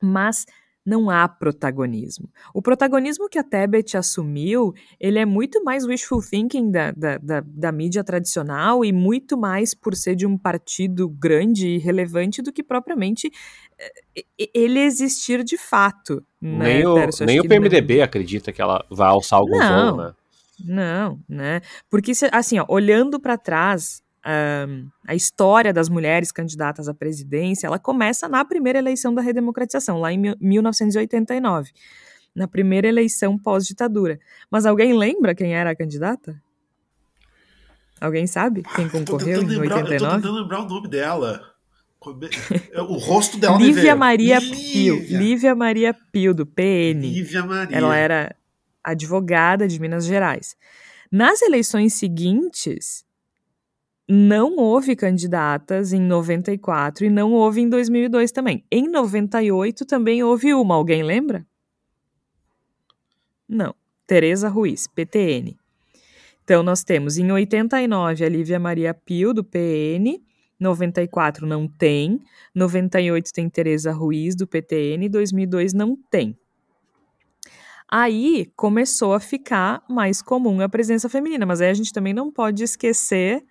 Mas não há protagonismo. O protagonismo que a Tebet assumiu, ele é muito mais wishful thinking da, da, da, da, mídia tradicional e muito mais por ser de um partido grande e relevante do que propriamente eh, ele existir de fato. Né, nem o, nem o PMDB não... acredita que ela vai alçar algum não, voo, né? Não, né? Porque, assim, ó, olhando para trás, um, a história das mulheres candidatas à presidência, ela começa na primeira eleição da redemocratização, lá em 1989, na primeira eleição pós-ditadura. Mas alguém lembra quem era a candidata? Alguém sabe quem concorreu em lembrar, 89? Eu tô tentando lembrar o nome dela. É, o rosto dela Lívia Maria Pio. Lívia Maria Pio, do PN. Lívia Maria. Ela era advogada de Minas Gerais. Nas eleições seguintes, não houve candidatas em 94 e não houve em 2002 também. Em 98 também houve uma, alguém lembra? Não. Tereza Ruiz, PTN. Então nós temos em 89 a Lívia Maria Pio do PN, 94 não tem, 98 tem Tereza Ruiz do PTN, 2002 não tem. Aí começou a ficar mais comum a presença feminina, mas aí a gente também não pode esquecer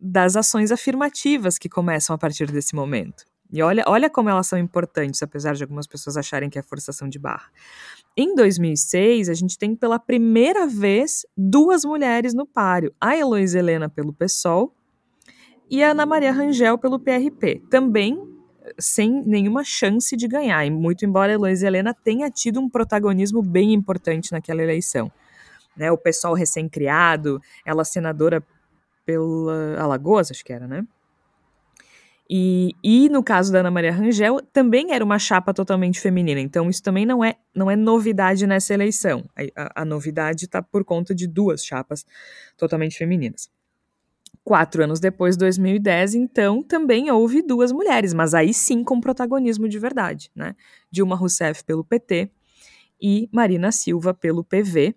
das ações afirmativas que começam a partir desse momento. E olha, olha como elas são importantes, apesar de algumas pessoas acharem que é forçação de barra. Em 2006, a gente tem pela primeira vez duas mulheres no páreo: a Heloísa Helena pelo PSOL e a Ana Maria Rangel pelo PRP. Também sem nenhuma chance de ganhar, e muito embora a Heloísa Helena tenha tido um protagonismo bem importante naquela eleição. Né, o pessoal recém-criado, ela senadora pela Alagoas, acho que era, né? E, e no caso da Ana Maria Rangel, também era uma chapa totalmente feminina. Então, isso também não é, não é novidade nessa eleição. A, a, a novidade está por conta de duas chapas totalmente femininas. Quatro anos depois, 2010, então, também houve duas mulheres, mas aí sim com protagonismo de verdade, né? Dilma Rousseff pelo PT e Marina Silva pelo PV,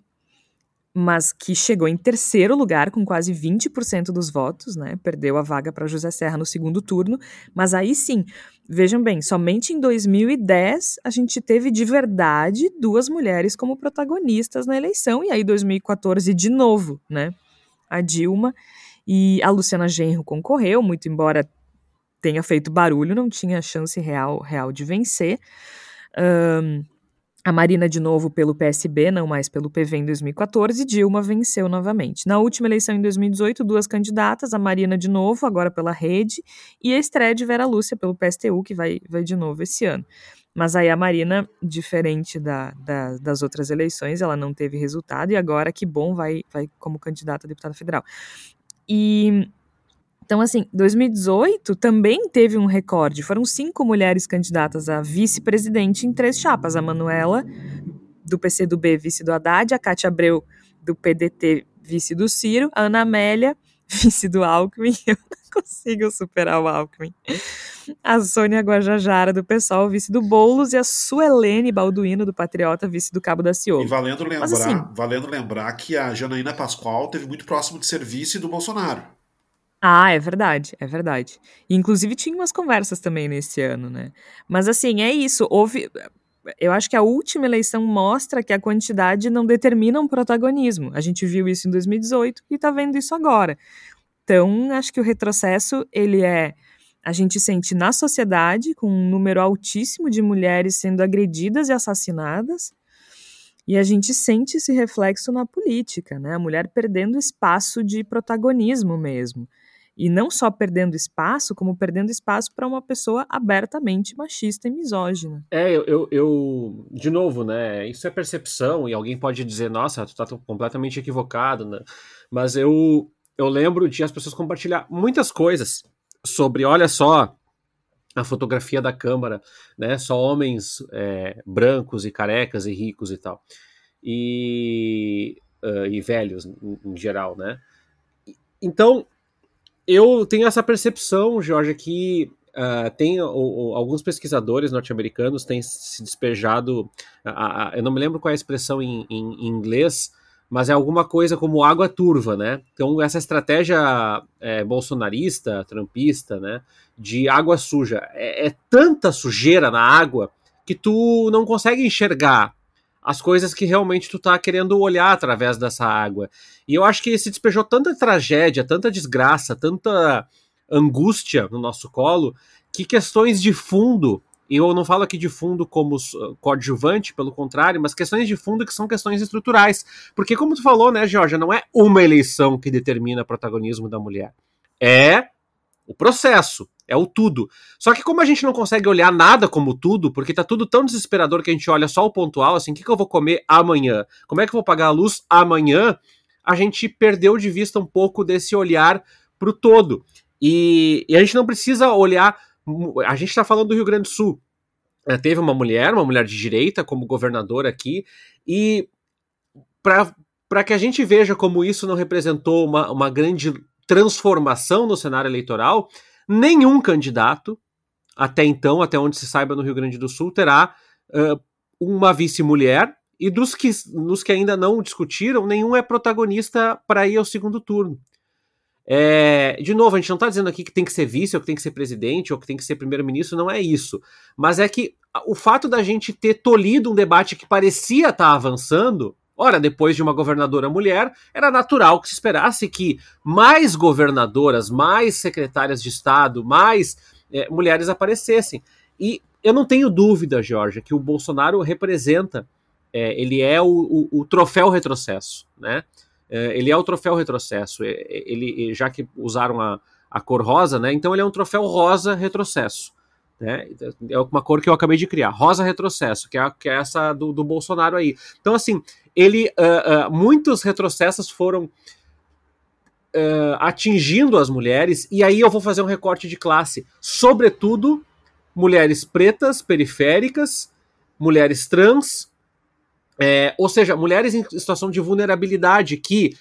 mas que chegou em terceiro lugar com quase 20% dos votos, né? Perdeu a vaga para José Serra no segundo turno, mas aí sim, vejam bem, somente em 2010 a gente teve de verdade duas mulheres como protagonistas na eleição e aí 2014 de novo, né? A Dilma e a Luciana Genro concorreu, muito embora tenha feito barulho, não tinha chance real real de vencer. Um, a Marina de novo pelo PSB, não mais pelo PV em 2014, Dilma venceu novamente. Na última eleição em 2018, duas candidatas, a Marina de novo, agora pela Rede, e a estreia de Vera Lúcia pelo PSTU, que vai, vai de novo esse ano. Mas aí a Marina, diferente da, da, das outras eleições, ela não teve resultado e agora, que bom, vai, vai como candidata a deputada federal. E então, assim, 2018 também teve um recorde. Foram cinco mulheres candidatas a vice-presidente em três chapas. A Manuela, do PCdoB, vice do Haddad, a Cátia Abreu, do PDT, vice do Ciro, a Ana Amélia, vice do Alckmin. Eu não consigo superar o Alckmin. A Sônia Guajajara, do PSOL, vice do Boulos, e a Suelene Balduino, do Patriota, vice do Cabo da Ciolo. E valendo lembrar, Mas, assim, valendo lembrar que a Janaína Pascoal teve muito próximo de ser vice do Bolsonaro. Ah, é verdade, é verdade. Inclusive tinha umas conversas também nesse ano, né? Mas assim, é isso. Houve. Eu acho que a última eleição mostra que a quantidade não determina um protagonismo. A gente viu isso em 2018 e tá vendo isso agora. Então, acho que o retrocesso, ele é. A gente sente na sociedade, com um número altíssimo de mulheres sendo agredidas e assassinadas, e a gente sente esse reflexo na política, né? A mulher perdendo espaço de protagonismo mesmo. E não só perdendo espaço, como perdendo espaço para uma pessoa abertamente machista e misógina. É, eu, eu, eu, de novo, né? Isso é percepção, e alguém pode dizer, nossa, tu tá completamente equivocado, né? Mas eu, eu lembro de as pessoas compartilhar muitas coisas sobre, olha só, a fotografia da Câmara, né? Só homens é, brancos e carecas e ricos e tal. E, uh, e velhos, em, em geral, né? Então, eu tenho essa percepção, Jorge, que uh, tem o, o, alguns pesquisadores norte-americanos têm se despejado, eu não me lembro qual é a expressão em, em, em, inglês, mas é alguma coisa como água turva, né? Então essa estratégia é, bolsonarista, trumpista, né, de água suja, é, é tanta sujeira na água que tu não consegue enxergar as coisas que realmente tu tá querendo olhar através dessa água. E eu acho que se despejou tanta tragédia, tanta desgraça, tanta angústia no nosso colo, que questões de fundo, e eu não falo aqui de fundo como coadjuvante, pelo contrário, mas questões de fundo que são questões estruturais. Porque, como tu falou, né, Georgia, não é uma eleição que determina o protagonismo da mulher. É o processo, é o tudo. Só que como a gente não consegue olhar nada como tudo, porque tá tudo tão desesperador que a gente olha só o pontual, assim, o que, que eu vou comer amanhã? Como é que eu vou pagar a luz amanhã? A gente perdeu de vista um pouco desse olhar pro todo. E, e a gente não precisa olhar. A gente está falando do Rio Grande do Sul. É, teve uma mulher, uma mulher de direita, como governadora aqui, e para que a gente veja como isso não representou uma, uma grande transformação no cenário eleitoral, nenhum candidato, até então, até onde se saiba no Rio Grande do Sul, terá uh, uma vice-mulher, e dos que, dos que ainda não discutiram, nenhum é protagonista para ir ao segundo turno. É, de novo, a gente não está dizendo aqui que tem que ser vice, ou que tem que ser presidente, ou que tem que ser primeiro-ministro, não é isso. Mas é que o fato da gente ter tolhido um debate que parecia estar tá avançando, ora, depois de uma governadora mulher, era natural que se esperasse que mais governadoras, mais secretárias de Estado, mais é, mulheres aparecessem. E eu não tenho dúvida, Jorge, que o Bolsonaro representa, é, ele é o, o, o troféu retrocesso, né? É, ele é o troféu retrocesso. É, é, ele, já que usaram a, a cor rosa, né? Então ele é um troféu rosa retrocesso. Né? É uma cor que eu acabei de criar, rosa retrocesso, que é, que é essa do, do Bolsonaro aí. Então, assim, ele. Uh, uh, muitos retrocessos foram. Uh, atingindo as mulheres, e aí eu vou fazer um recorte de classe, sobretudo mulheres pretas, periféricas, mulheres trans, é, ou seja, mulheres em situação de vulnerabilidade que,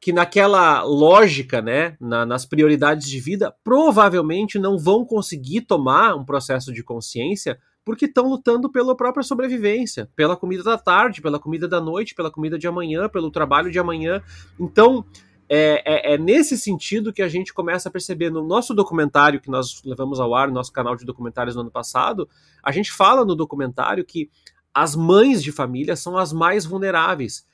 que naquela lógica, né, na, nas prioridades de vida, provavelmente não vão conseguir tomar um processo de consciência porque estão lutando pela própria sobrevivência, pela comida da tarde, pela comida da noite, pela comida de amanhã, pelo trabalho de amanhã. Então, é, é, é, nesse sentido que a gente começa a perceber no nosso documentário que nós levamos ao ar, no nosso canal de documentários no ano passado, a gente fala no documentário que as mães de família são as mais vulneráveis.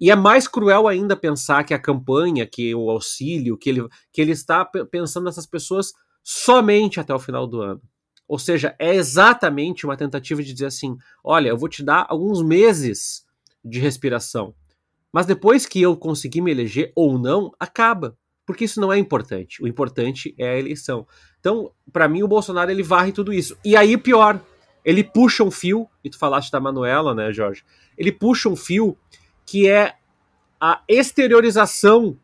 E é mais cruel ainda pensar que a campanha, que o auxílio, que ele, que ele está pensando nessas pessoas somente até o final do ano. Ou seja, é exatamente uma tentativa de dizer assim: olha, eu vou te dar alguns meses de respiração, mas depois que eu conseguir me eleger ou não, acaba. Porque isso não é importante. O importante é a eleição. Então, para mim, o Bolsonaro ele varre tudo isso. E aí, pior, ele puxa um fio, e tu falaste da Manuela, né, Jorge? Ele puxa um fio que é a exteriorização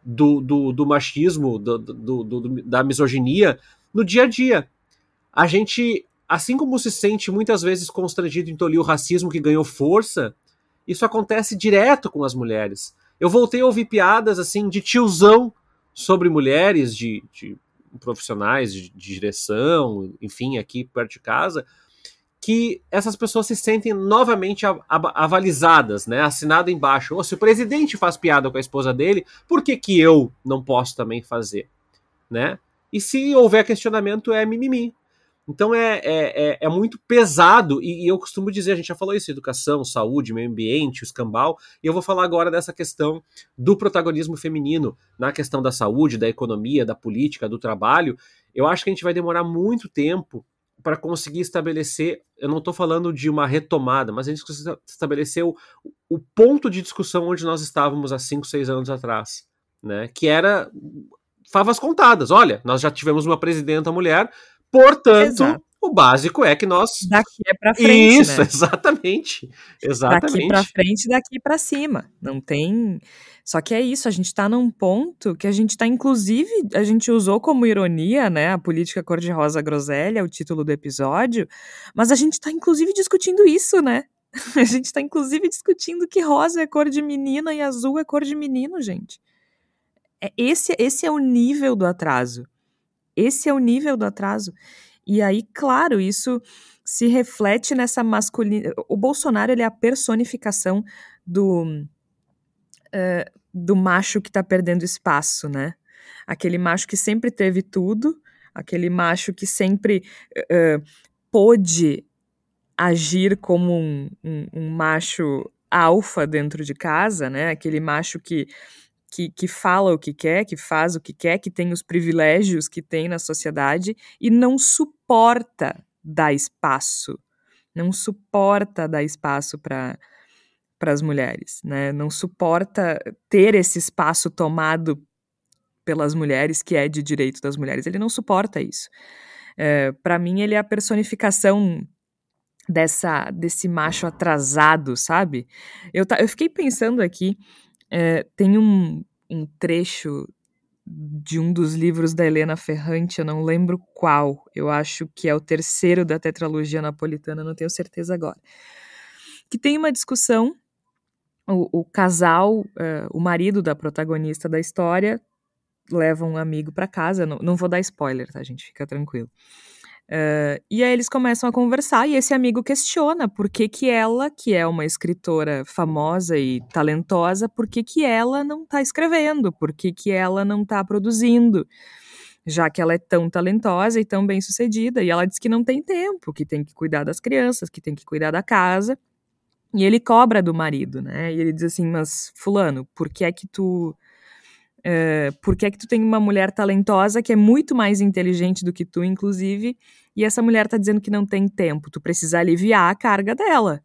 do, do, do machismo, do, do, da misoginia no dia a dia. A gente, assim como se sente muitas vezes constrangido em tolir o racismo que ganhou força, isso acontece direto com as mulheres. Eu voltei a ouvir piadas assim de tiozão sobre mulheres, de, de profissionais de, de direção, enfim, aqui perto de casa, que essas pessoas se sentem novamente avalizadas, né? Assinado embaixo. Ou se o presidente faz piada com a esposa dele, por que, que eu não posso também fazer? Né? E se houver questionamento, é mimimi. Então é, é, é, é muito pesado, e, e, eu costumo dizer, a gente já falou isso, educação, saúde, meio ambiente, escambau, e eu vou falar agora dessa questão do protagonismo feminino na questão da saúde, da economia, da política, do trabalho. Eu acho que a gente vai demorar muito tempo para conseguir estabelecer, eu não estou falando de uma retomada, mas a gente estabeleceu o, ponto de discussão onde nós estávamos há 5, 6 anos atrás, né? Que era favas contadas. Olha, nós já tivemos uma presidenta mulher, portanto, Exato. O básico é que nós daqui é para frente, Isso, né? exatamente. Exatamente. Daqui para frente, daqui para cima. Não tem só que é isso, a gente está num ponto que a gente está, inclusive, a gente usou como ironia, né, a política cor-de-rosa groselha, o título do episódio, mas a gente está, inclusive, discutindo isso, né? A gente está, inclusive, discutindo que rosa é cor de menina e azul é cor de menino, gente. É, esse, esse é o nível do atraso. Esse é o nível do atraso. E aí, claro, isso se reflete nessa masculina. O Bolsonaro ele é a personificação do uh, do macho que tá perdendo espaço, né? Aquele macho que sempre teve tudo, aquele macho que sempre uh, pôde agir como um, um, um macho alfa dentro de casa, né? Aquele macho que, que, que fala o que quer, que faz o que quer, que tem os privilégios que tem na sociedade e não suporta dar espaço, não suporta dar espaço para para as mulheres, né? Não suporta ter esse espaço tomado pelas mulheres, que é de direito das mulheres. Ele não suporta isso. É, para mim, ele é a personificação dessa desse macho atrasado, sabe? Eu, eu fiquei pensando aqui, é, tem um, um trecho de um dos livros da Helena Ferrante, eu não lembro qual, eu acho que é o terceiro da tetralogia napolitana, não tenho certeza agora, que tem uma discussão o, o casal, uh, o marido da protagonista da história, leva um amigo para casa. Não, não, vou dar spoiler, tá, gente? Fica tranquilo. Uh, e aí eles começam a conversar e esse amigo questiona por que, que ela, que é uma escritora famosa e talentosa, por que, que ela não está escrevendo, por que, que ela não está produzindo, já que ela é tão talentosa e tão bem sucedida. E ela diz que não tem tempo, que tem que cuidar das crianças, que tem que cuidar da casa. E ele cobra do marido, né? E ele diz assim: Mas, Fulano, por que é que tu. Uh, por que é que tu tem uma mulher talentosa que é muito mais inteligente do que tu, inclusive, e essa mulher tá dizendo que não tem tempo, tu precisa aliviar a carga dela.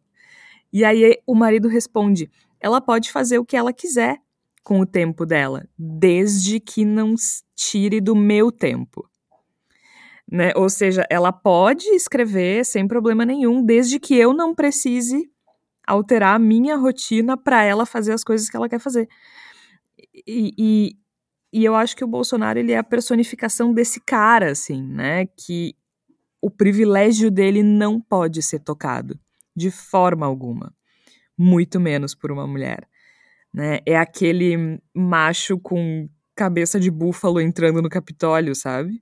E aí o marido responde: ela pode fazer o que ela quiser com o tempo dela, desde que não tire do meu tempo. Né? Ou seja, ela pode escrever sem problema nenhum, desde que eu não precise alterar a minha rotina para ela fazer as coisas que ela quer fazer. E, e, e, eu acho que o Bolsonaro ele é a personificação desse cara, assim, né? Que o privilégio dele não pode ser tocado de forma alguma, muito menos por uma mulher. Né? É aquele macho com cabeça de búfalo entrando no Capitólio, sabe?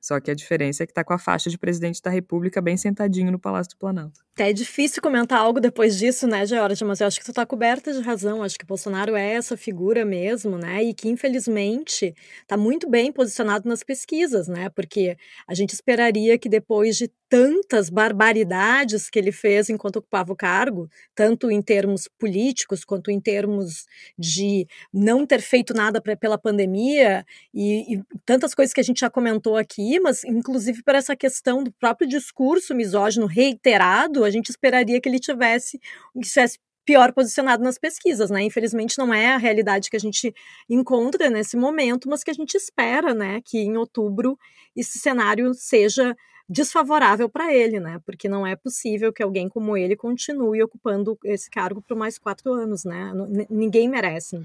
Só que a diferença é que tá com a faixa de presidente da República bem sentadinho no Palácio do Planalto. É difícil comentar algo depois disso, né, Georgia? Mas eu acho que tu tá coberta de razão. Acho que Bolsonaro é essa figura mesmo, né? E que, infelizmente, tá muito bem posicionado nas pesquisas, né? Porque a gente esperaria que depois de tantas barbaridades que ele fez enquanto ocupava o cargo, tanto em termos políticos quanto em termos de não ter feito nada pra, pela pandemia e, e tantas coisas que a gente já comentou aqui, mas inclusive por essa questão do próprio discurso misógino reiterado, a gente esperaria que ele tivesse, que tivesse pior posicionado nas pesquisas, né? Infelizmente não é a realidade que a gente encontra nesse momento, mas que a gente espera, né, que em outubro esse cenário seja desfavorável para ele, né? Porque não é possível que alguém como ele continue ocupando esse cargo por mais quatro anos, né? Ninguém merece.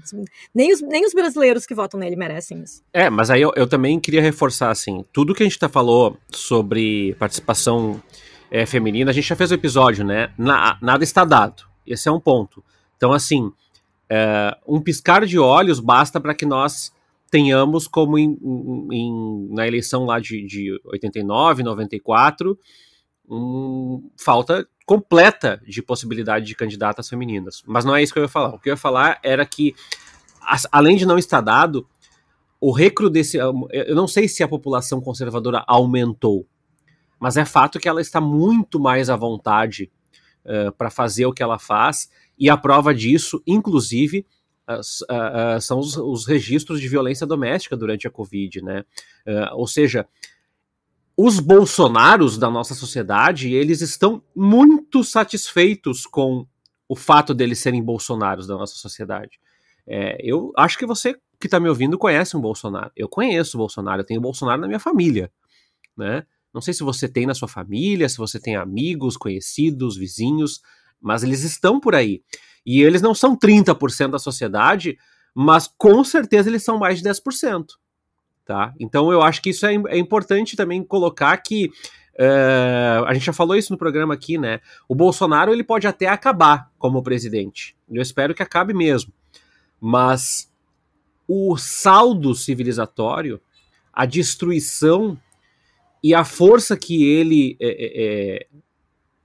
Nem os, nem os brasileiros que votam nele merecem isso. É, mas aí eu, eu também queria reforçar, assim, tudo que a gente tá falou sobre participação é, feminina, a gente já fez o um episódio, né? Na, nada está dado. Esse é um ponto. Então, assim, é, um piscar de olhos basta para que nós tenhamos, como em, em, na eleição lá de, de 89, 94, um, falta completa de possibilidade de candidatas femininas. Mas não é isso que eu ia falar. O que eu ia falar era que, além de não estar dado, o recrudescimento. Eu não sei se a população conservadora aumentou, mas é fato que ela está muito mais à vontade uh, para fazer o que ela faz, e a prova disso, inclusive, uh, uh, são os, os, registros de violência doméstica durante a Covid, né? Ou seja, os bolsonaros da nossa sociedade, eles estão muito satisfeitos com o fato deles serem bolsonaros da nossa sociedade. É, eu acho que você que está me ouvindo conhece um Bolsonaro. Eu conheço o Bolsonaro, eu tenho Bolsonaro na minha família, né? Não sei se você tem na sua família, se você tem amigos, conhecidos, vizinhos, mas eles estão por aí. E eles não são 30% da sociedade, mas com certeza eles são mais de 10%. Tá? Então eu acho que isso é, é importante também colocar que Uh, a gente já falou isso no programa aqui, né? O Bolsonaro ele pode até acabar como presidente. Eu espero que acabe mesmo. Mas o saldo civilizatório, a destruição e a força que ele é, é,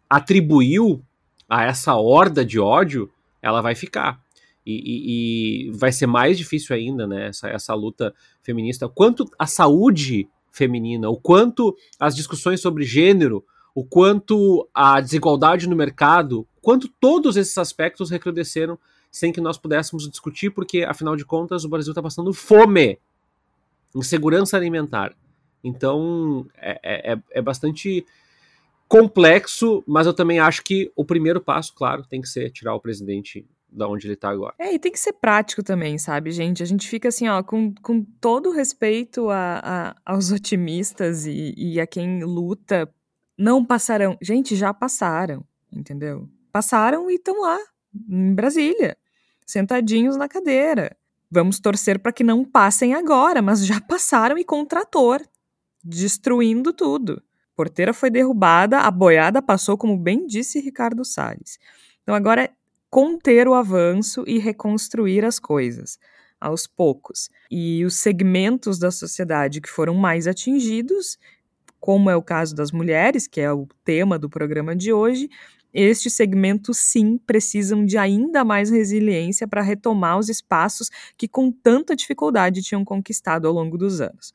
atribuiu a essa horda de ódio ela vai ficar. E, e, e, vai ser mais difícil ainda, né, essa, essa luta feminista. Quanto a saúde feminina, o quanto as discussões sobre gênero, o quanto a desigualdade no mercado, quanto todos esses aspectos recrudesceram sem que nós pudéssemos discutir, porque, afinal de contas, o Brasil está passando fome, insegurança alimentar. Então, é, é, é, é bastante complexo, mas eu também acho que o primeiro passo, claro, tem que ser tirar o presidente da onde ele tá agora. É, e tem que ser prático também, sabe, gente? A gente fica assim, ó, com, com todo respeito a, a aos otimistas e, e a quem luta, não passarão. Gente, já passaram, entendeu? Passaram e estão lá, em Brasília, sentadinhos na cadeira. Vamos torcer para que não passem agora, mas já passaram e com trator, destruindo tudo porteira foi derrubada, a boiada passou, como bem disse Ricardo Salles. Então agora é conter o avanço e reconstruir as coisas aos poucos. E os segmentos da sociedade que foram mais atingidos, como é o caso das mulheres, que é o tema do programa de hoje, estes segmentos sim precisam de ainda mais resiliência para retomar os espaços que com tanta dificuldade tinham conquistado ao longo dos anos.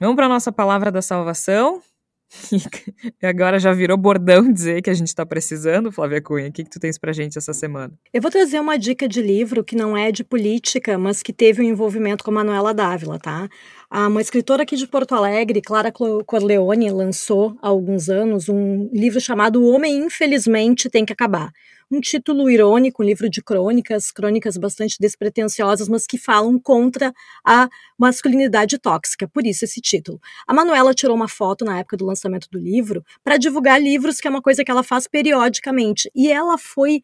Vamos para nossa palavra da salvação. E agora já virou bordão dizer que a gente está precisando, Flávia Cunha. O que, que tu tens pra gente essa semana? Eu vou trazer uma dica de livro que não é de política, mas que teve um envolvimento com a Manuela Dávila, tá? Uma escritora aqui de Porto Alegre, Clara Corleone, lançou há alguns anos um livro chamado O Homem Infelizmente Tem que Acabar um título irônico, um livro de crônicas, crônicas bastante despretensiosas, mas que falam contra a masculinidade tóxica, por isso esse título. A Manuela tirou uma foto na época do lançamento do livro para divulgar livros, que é uma coisa que ela faz periodicamente, e ela foi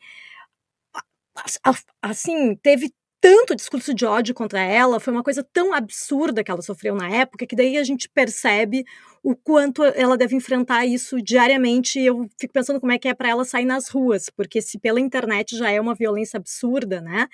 assim, teve tanto discurso de ódio contra ela, foi uma coisa tão absurda que ela sofreu na época, que daí a gente percebe o quanto ela deve enfrentar isso diariamente. Eu fico pensando como é que é para ela sair nas ruas, porque se pela internet já é uma violência absurda, né?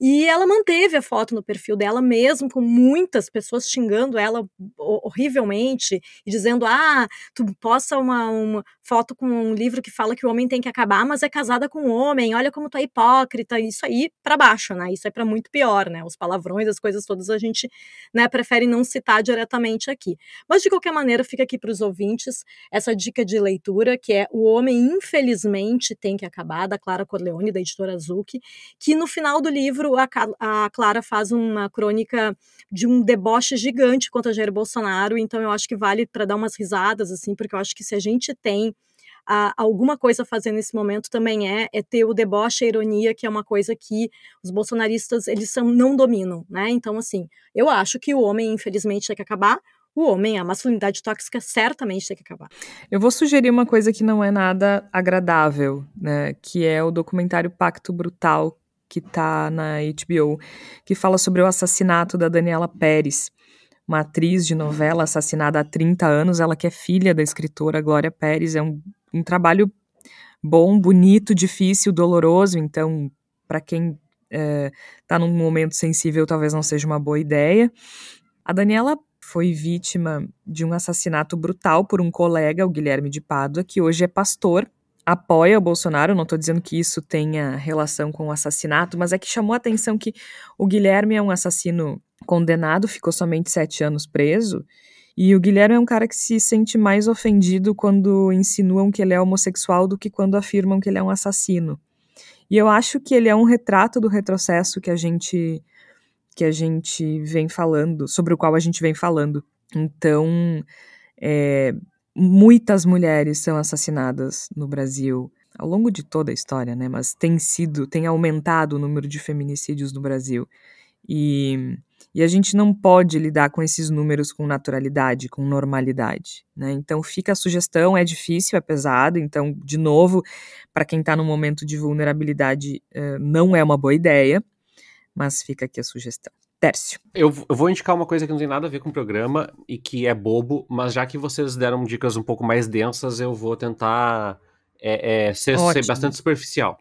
E ela manteve a foto no perfil dela, mesmo com muitas pessoas xingando ela horrivelmente e dizendo: ah, tu posta uma, uma foto com um livro que fala que o homem tem que acabar, mas é casada com um homem, olha como tu é hipócrita. Isso aí para baixo, né? Isso é para muito pior, né? Os palavrões, as coisas todas a gente né, prefere não citar diretamente aqui. Mas de qualquer maneira, fica aqui para os ouvintes essa dica de leitura, que é O Homem Infelizmente Tem que Acabar, da Clara Corleone, da editora Azuki, que no final do livro livro, a, a Clara faz uma crônica de um deboche gigante contra Jair Bolsonaro, então eu acho que vale para dar umas risadas, assim, porque eu acho que se a gente tem alguma coisa a fazer nesse momento também é, é ter o deboche a ironia, que é uma coisa que os bolsonaristas, eles são, não dominam, né? Então, assim, eu acho que o homem, infelizmente, tem que acabar, o homem, a masculinidade tóxica certamente tem que acabar. Eu vou sugerir uma coisa que não é nada agradável, né? Que é o documentário Pacto Brutal, que tá na HBO, que fala sobre o assassinato da Daniela Pérez, uma atriz de novela assassinada há 30 anos, ela que é filha da escritora Glória Pérez. É um, um trabalho bom, bonito, difícil, doloroso, então, para quem está é, num momento sensível, talvez não seja uma boa ideia. A Daniela foi vítima de um assassinato brutal por um colega, o Guilherme de Pádua, que hoje é pastor, apoia o Bolsonaro. Não estou dizendo que isso tenha relação com o assassinato, mas é que chamou a atenção que o Guilherme é um assassino condenado, ficou somente sete anos preso. E o Guilherme é um cara que se sente mais ofendido quando insinuam que ele é homossexual do que quando afirmam que ele é um assassino. E eu acho que ele é um retrato do retrocesso que a gente que a gente vem falando, sobre o qual a gente vem falando. Então, é, muitas mulheres são assassinadas no Brasil ao longo de toda a história, né? Mas tem sido, tem aumentado o número de feminicídios no Brasil. E, e a gente não pode lidar com esses números com naturalidade, com normalidade, né? Então fica a sugestão, é difícil, é pesado, então, de novo, para quem está no momento de vulnerabilidade, uh, não é uma boa ideia, mas fica aqui a sugestão. Tércio. Eu, eu, vou indicar uma coisa que não tem nada a ver com o programa e que é bobo, mas já que vocês deram dicas um pouco mais densas, eu vou tentar é, é, ser, ser, bastante superficial.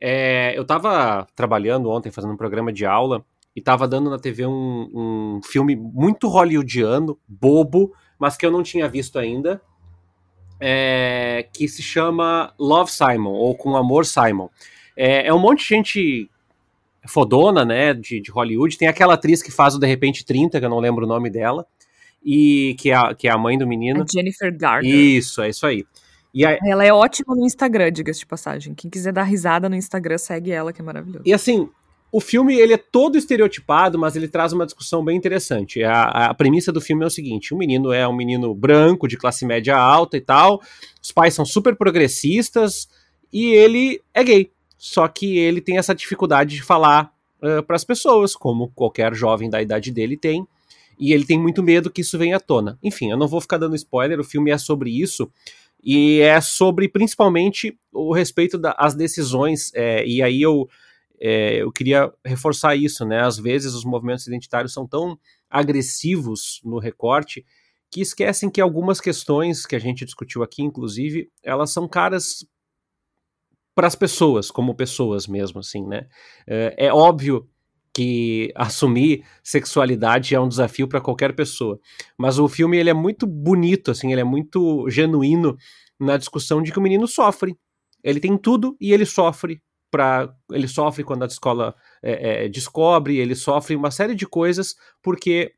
É, eu estava trabalhando ontem, fazendo um programa de aula, e estava dando na TV um, um filme muito hollywoodiano, bobo, mas que eu não tinha visto ainda, é, que se chama Love Simon, ou Com Amor Simon. É, é, um monte de gente fodona, né, de, de, Hollywood. Tem aquela atriz que faz o De Repente 30, que eu não lembro o nome dela, e que é a, que é a mãe do menino. A Jennifer Garner. Isso, é isso aí. E a... Ela é ótima no Instagram, diga-se de passagem. Quem quiser dar risada no Instagram, segue ela, que é maravilhoso. E assim, o filme ele é todo estereotipado, mas ele traz uma discussão bem interessante. A, a, premissa do filme é o seguinte: o menino é um menino branco, de classe média alta e tal, os pais são super progressistas e ele é gay. Só que ele tem essa dificuldade de falar uh, para as pessoas, como qualquer jovem da idade dele tem, e ele tem muito medo que isso venha à tona. Enfim, eu não vou ficar dando spoiler, o filme é sobre isso, e é sobre principalmente o respeito das decisões, é, e aí eu, é, eu queria reforçar isso, né? Às vezes os movimentos identitários são tão agressivos no recorte que esquecem que algumas questões que a gente discutiu aqui, inclusive, elas são caras para as pessoas, como pessoas mesmo, assim, né? É, é óbvio que assumir sexualidade é um desafio para qualquer pessoa, mas o filme ele é muito bonito, assim, ele é muito genuíno na discussão de que o menino sofre. Ele tem tudo e ele sofre para ele sofre quando a escola é, é, descobre, ele sofre uma série de coisas porque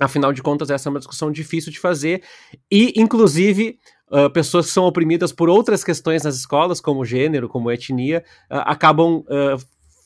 afinal de contas essa é uma discussão difícil de fazer e inclusive uh, pessoas que são oprimidas por outras questões nas escolas, como gênero, como etnia, uh, acabam uh,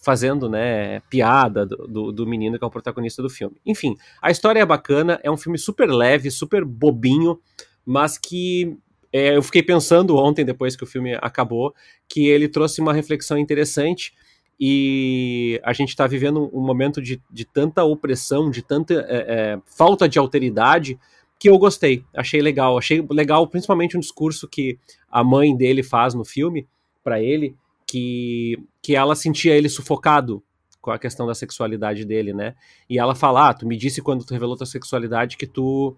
fazendo né, piada do, do, do, menino que é o protagonista do filme. Enfim, a história é bacana, é um filme super leve, super bobinho, mas que é, eu fiquei pensando ontem, depois que o filme acabou, que ele trouxe uma reflexão interessante e a gente está vivendo um momento de, de, tanta opressão, de tanta é, é, falta de alteridade, que eu gostei, achei legal, achei legal principalmente um discurso que a mãe dele faz no filme para ele, que, que ela sentia ele sufocado com a questão da sexualidade dele, né? E ela fala: ah, tu me disse quando tu revelou tua sexualidade que tu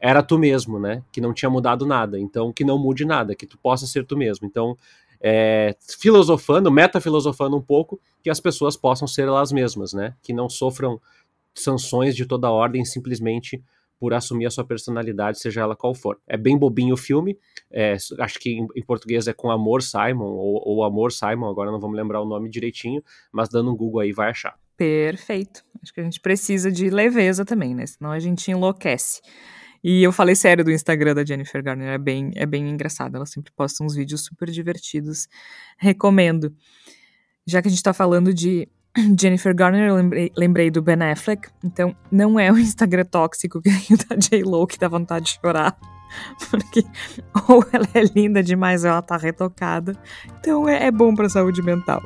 era tu mesmo, né? Que não tinha mudado nada, então que não mude nada, que tu possa ser tu mesmo. Então, é, filosofando, metafilosofando um pouco, que as pessoas possam ser elas mesmas, né? Que não sofram sanções de toda ordem simplesmente por assumir a sua personalidade, seja ela qual for. É bem bobinho o filme, é, acho que em, em, português é com Amor Simon, ou, ou Amor Simon, agora não vamos lembrar o nome direitinho, mas dando um Google aí vai achar. Perfeito. Acho que a gente precisa de leveza também, né? Senão a gente enlouquece. E eu falei sério do Instagram da Jennifer Garner, é bem, é bem engraçado. Ela sempre posta uns vídeos super divertidos. Recomendo. Já que a gente tá falando de Jennifer Garner, eu lembrei, lembrei, do Ben Affleck. Então, não é o Instagram tóxico que o da J-Lo que dá vontade de chorar. Porque ou ela é linda demais ou ela tá retocada. Então, é, é bom pra saúde mental.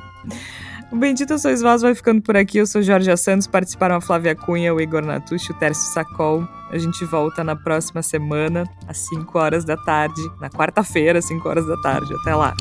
O Bendito Sois Vós vai ficando por aqui. Eu sou Jorge Santos, participaram a Flávia Cunha, o Igor Natucci, o Tércio Sacol. A gente volta na próxima semana, às 5 horas da tarde, na quarta-feira, às 5 horas da tarde. Até lá.